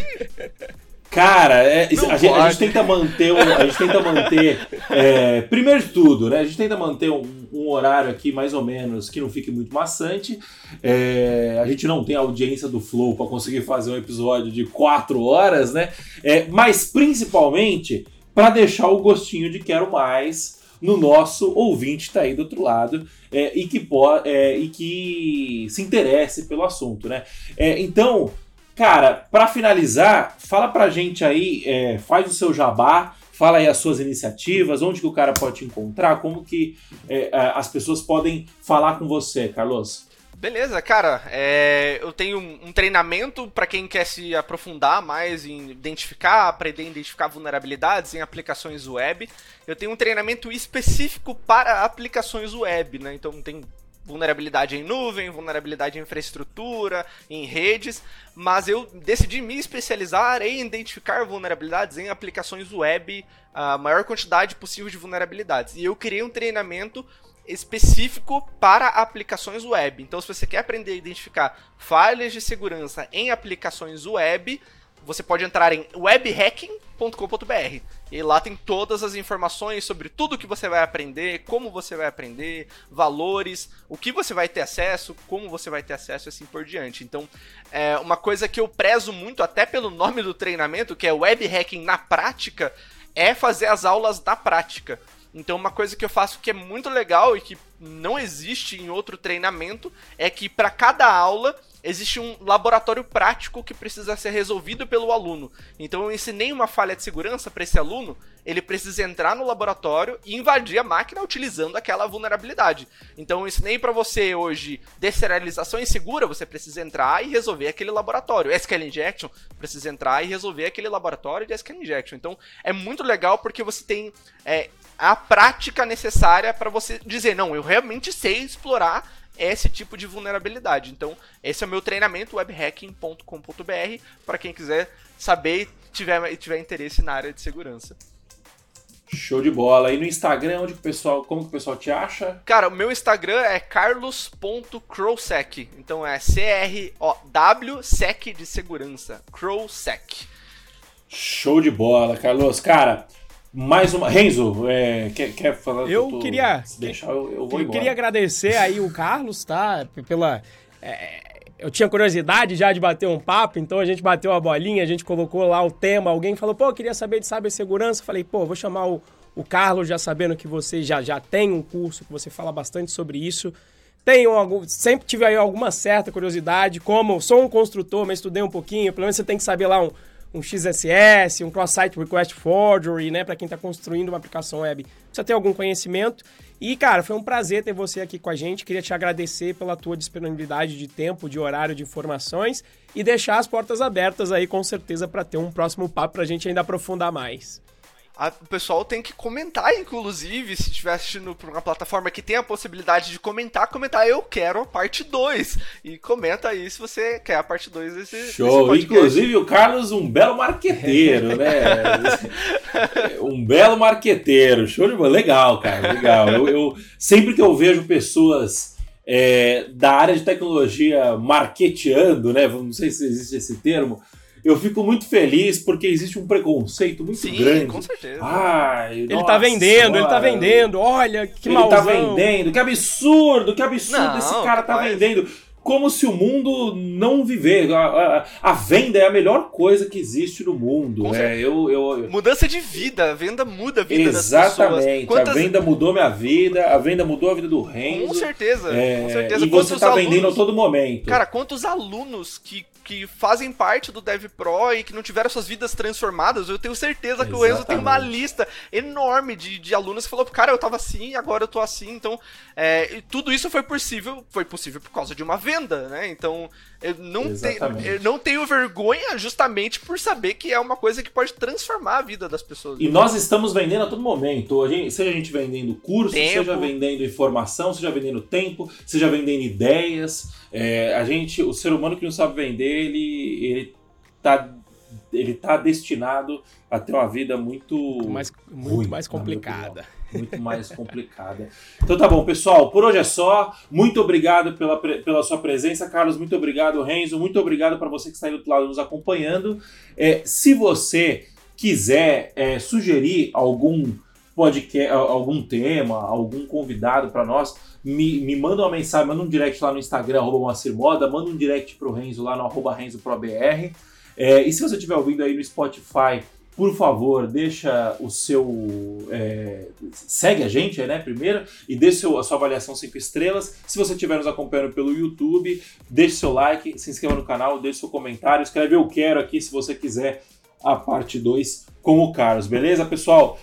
Cara, é, a, gente, a, gente, tenta manter, um, a gente tenta manter, é, primeiro de tudo, né? A gente tenta manter um, um, horário aqui mais ou menos que não fique muito maçante. É, a gente não tem a audiência do Flow para conseguir fazer um episódio de quatro horas, né? É, mas principalmente para deixar o gostinho de quero mais no nosso ouvinte que tá aí do outro lado é, e, que é, e que se interesse pelo assunto, né? É, então Cara, para finalizar, fala pra gente aí, é, faz o seu jabá, fala aí as suas iniciativas, onde que o cara pode te encontrar, como que é, as pessoas podem falar com você, Carlos. Beleza, cara. É, eu tenho um treinamento para quem quer se aprofundar mais em identificar, aprender a identificar vulnerabilidades em aplicações web. Eu tenho um treinamento específico para aplicações web, né? Então tem vulnerabilidade em nuvem, vulnerabilidade em infraestrutura, em redes, mas eu decidi me especializar em identificar vulnerabilidades em aplicações web, a maior quantidade possível de vulnerabilidades. E eu criei um treinamento específico para aplicações web. Então, se você quer aprender a identificar falhas de segurança em aplicações web, você pode entrar em webhacking.com.br. E lá tem todas as informações sobre tudo que você vai aprender, como você vai aprender, valores, o que você vai ter acesso, como você vai ter acesso e assim por diante. Então, é uma coisa que eu prezo muito, até pelo nome do treinamento, que é Web Hacking na prática, é fazer as aulas na prática. Então, uma coisa que eu faço que é muito legal e que não existe em outro treinamento é que para cada aula existe um laboratório prático que precisa ser resolvido pelo aluno. Então eu ensinei uma falha de segurança para esse aluno, ele precisa entrar no laboratório e invadir a máquina utilizando aquela vulnerabilidade. Então eu ensinei para você hoje deserialização insegura, você precisa entrar e resolver aquele laboratório. SQL injection, precisa entrar e resolver aquele laboratório de SQL injection. Então é muito legal porque você tem é, a prática necessária para você dizer, não, eu realmente sei explorar esse tipo de vulnerabilidade. Então, esse é o meu treinamento, webhacking.com.br, para quem quiser saber e tiver, tiver interesse na área de segurança. Show de bola. E no Instagram, onde o pessoal, como que o pessoal te acha? Cara, o meu Instagram é carlos.crowsec. Então é C-R-O-W SEC de segurança. Crowsec. Show de bola, Carlos. Cara, mais uma. Renzo, é, quer, quer falar? Eu tô, queria. deixar, eu, eu vou eu embora. queria agradecer aí o Carlos, tá? Pela. É, eu tinha curiosidade já de bater um papo, então a gente bateu a bolinha, a gente colocou lá o tema. Alguém falou, pô, eu queria saber de cibersegurança. Falei, pô, vou chamar o, o Carlos, já sabendo que você já, já tem um curso, que você fala bastante sobre isso. Tenho algum, sempre tive aí alguma certa curiosidade, como sou um construtor, mas estudei um pouquinho, pelo menos você tem que saber lá um, um XSS, um Cross-Site Request Forgery, né, para quem está construindo uma aplicação web. Precisa ter algum conhecimento. E, cara, foi um prazer ter você aqui com a gente. Queria te agradecer pela tua disponibilidade de tempo, de horário, de informações e deixar as portas abertas aí, com certeza, para ter um próximo papo para a gente ainda aprofundar mais. A, o pessoal tem que comentar, inclusive, se estiver assistindo por uma plataforma que tem a possibilidade de comentar, comentar eu quero a parte 2. E comenta aí se você quer a parte 2 desse, Show! desse Inclusive o Carlos, um belo marqueteiro, né? um belo marqueteiro. Show de bola. Legal, cara, legal. Eu, eu sempre que eu vejo pessoas. É, da área de tecnologia marketeando, né? Não sei se existe esse termo, eu fico muito feliz porque existe um preconceito muito Sim, grande. com certeza. Ai, Ele tá vendendo, ele tá vendendo. Olha, que ele malzão. tá vendendo, que absurdo, que absurdo Não, esse cara tá mas- vendendo. Como se o mundo não viver. A, a- a venda é a melhor coisa que existe no mundo. Com né? Eu, eu, eu- Mudança de vida, a venda muda a vida das pessoas. Exatamente. Quantas... A venda mudou minha vida, a venda mudou a vida do Renzo. Com certeza, É, com certeza. E você Quantos tá vendendo a alunos- todo momento. Cara, quantos alunos que, que fazem parte do Dev Pro e que não tiveram suas vidas transformadas, eu tenho certeza que o Enzo tem uma Exatamente. lista enorme de, de alunos que falou, cara, eu tava assim, agora eu tô assim, então é, e tudo isso foi possível, foi possível por causa de uma venda, né? Então eu não, eu não tenho vergonha justamente por saber que é uma coisa que pode transformar a vida das pessoas. E nós estamos vendendo a todo momento. A gente- seja a gente vendendo curso, Tempo. seja vendendo informação, seja vendendo tempo, seja vendendo ideias. É, a gente, o ser humano que não sabe vender, ele, ele, tá, ele tá destinado a ter uma vida muito, mais, muito ruim, mais na minha complicada. Muito mais complicada. Então tá bom, pessoal. Por hoje é só. Muito obrigado pela, pela sua presença, Carlos. Muito obrigado, Renzo. Muito obrigado para você que está aí do outro lado nos acompanhando. É, se você quiser é, sugerir algum podcast, algum tema, algum convidado para nós, me, me manda uma mensagem, manda um direct lá no Instagram, arroba Moacir Moda, manda um direct pro Renzo lá no arroba RenzoProBR. É, e se você estiver ouvindo aí no Spotify, por favor, deixa o seu. é, segue a gente, né? Primeiro, e deixe seu- a sua avaliação 5 estrelas. Se você estiver nos acompanhando pelo YouTube, deixe seu like, se inscreva no canal, deixe seu comentário, escreve eu quero aqui se você quiser a parte 2 com o Carlos, beleza, pessoal?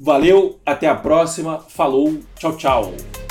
Valeu, até a próxima, falou, tchau, tchau.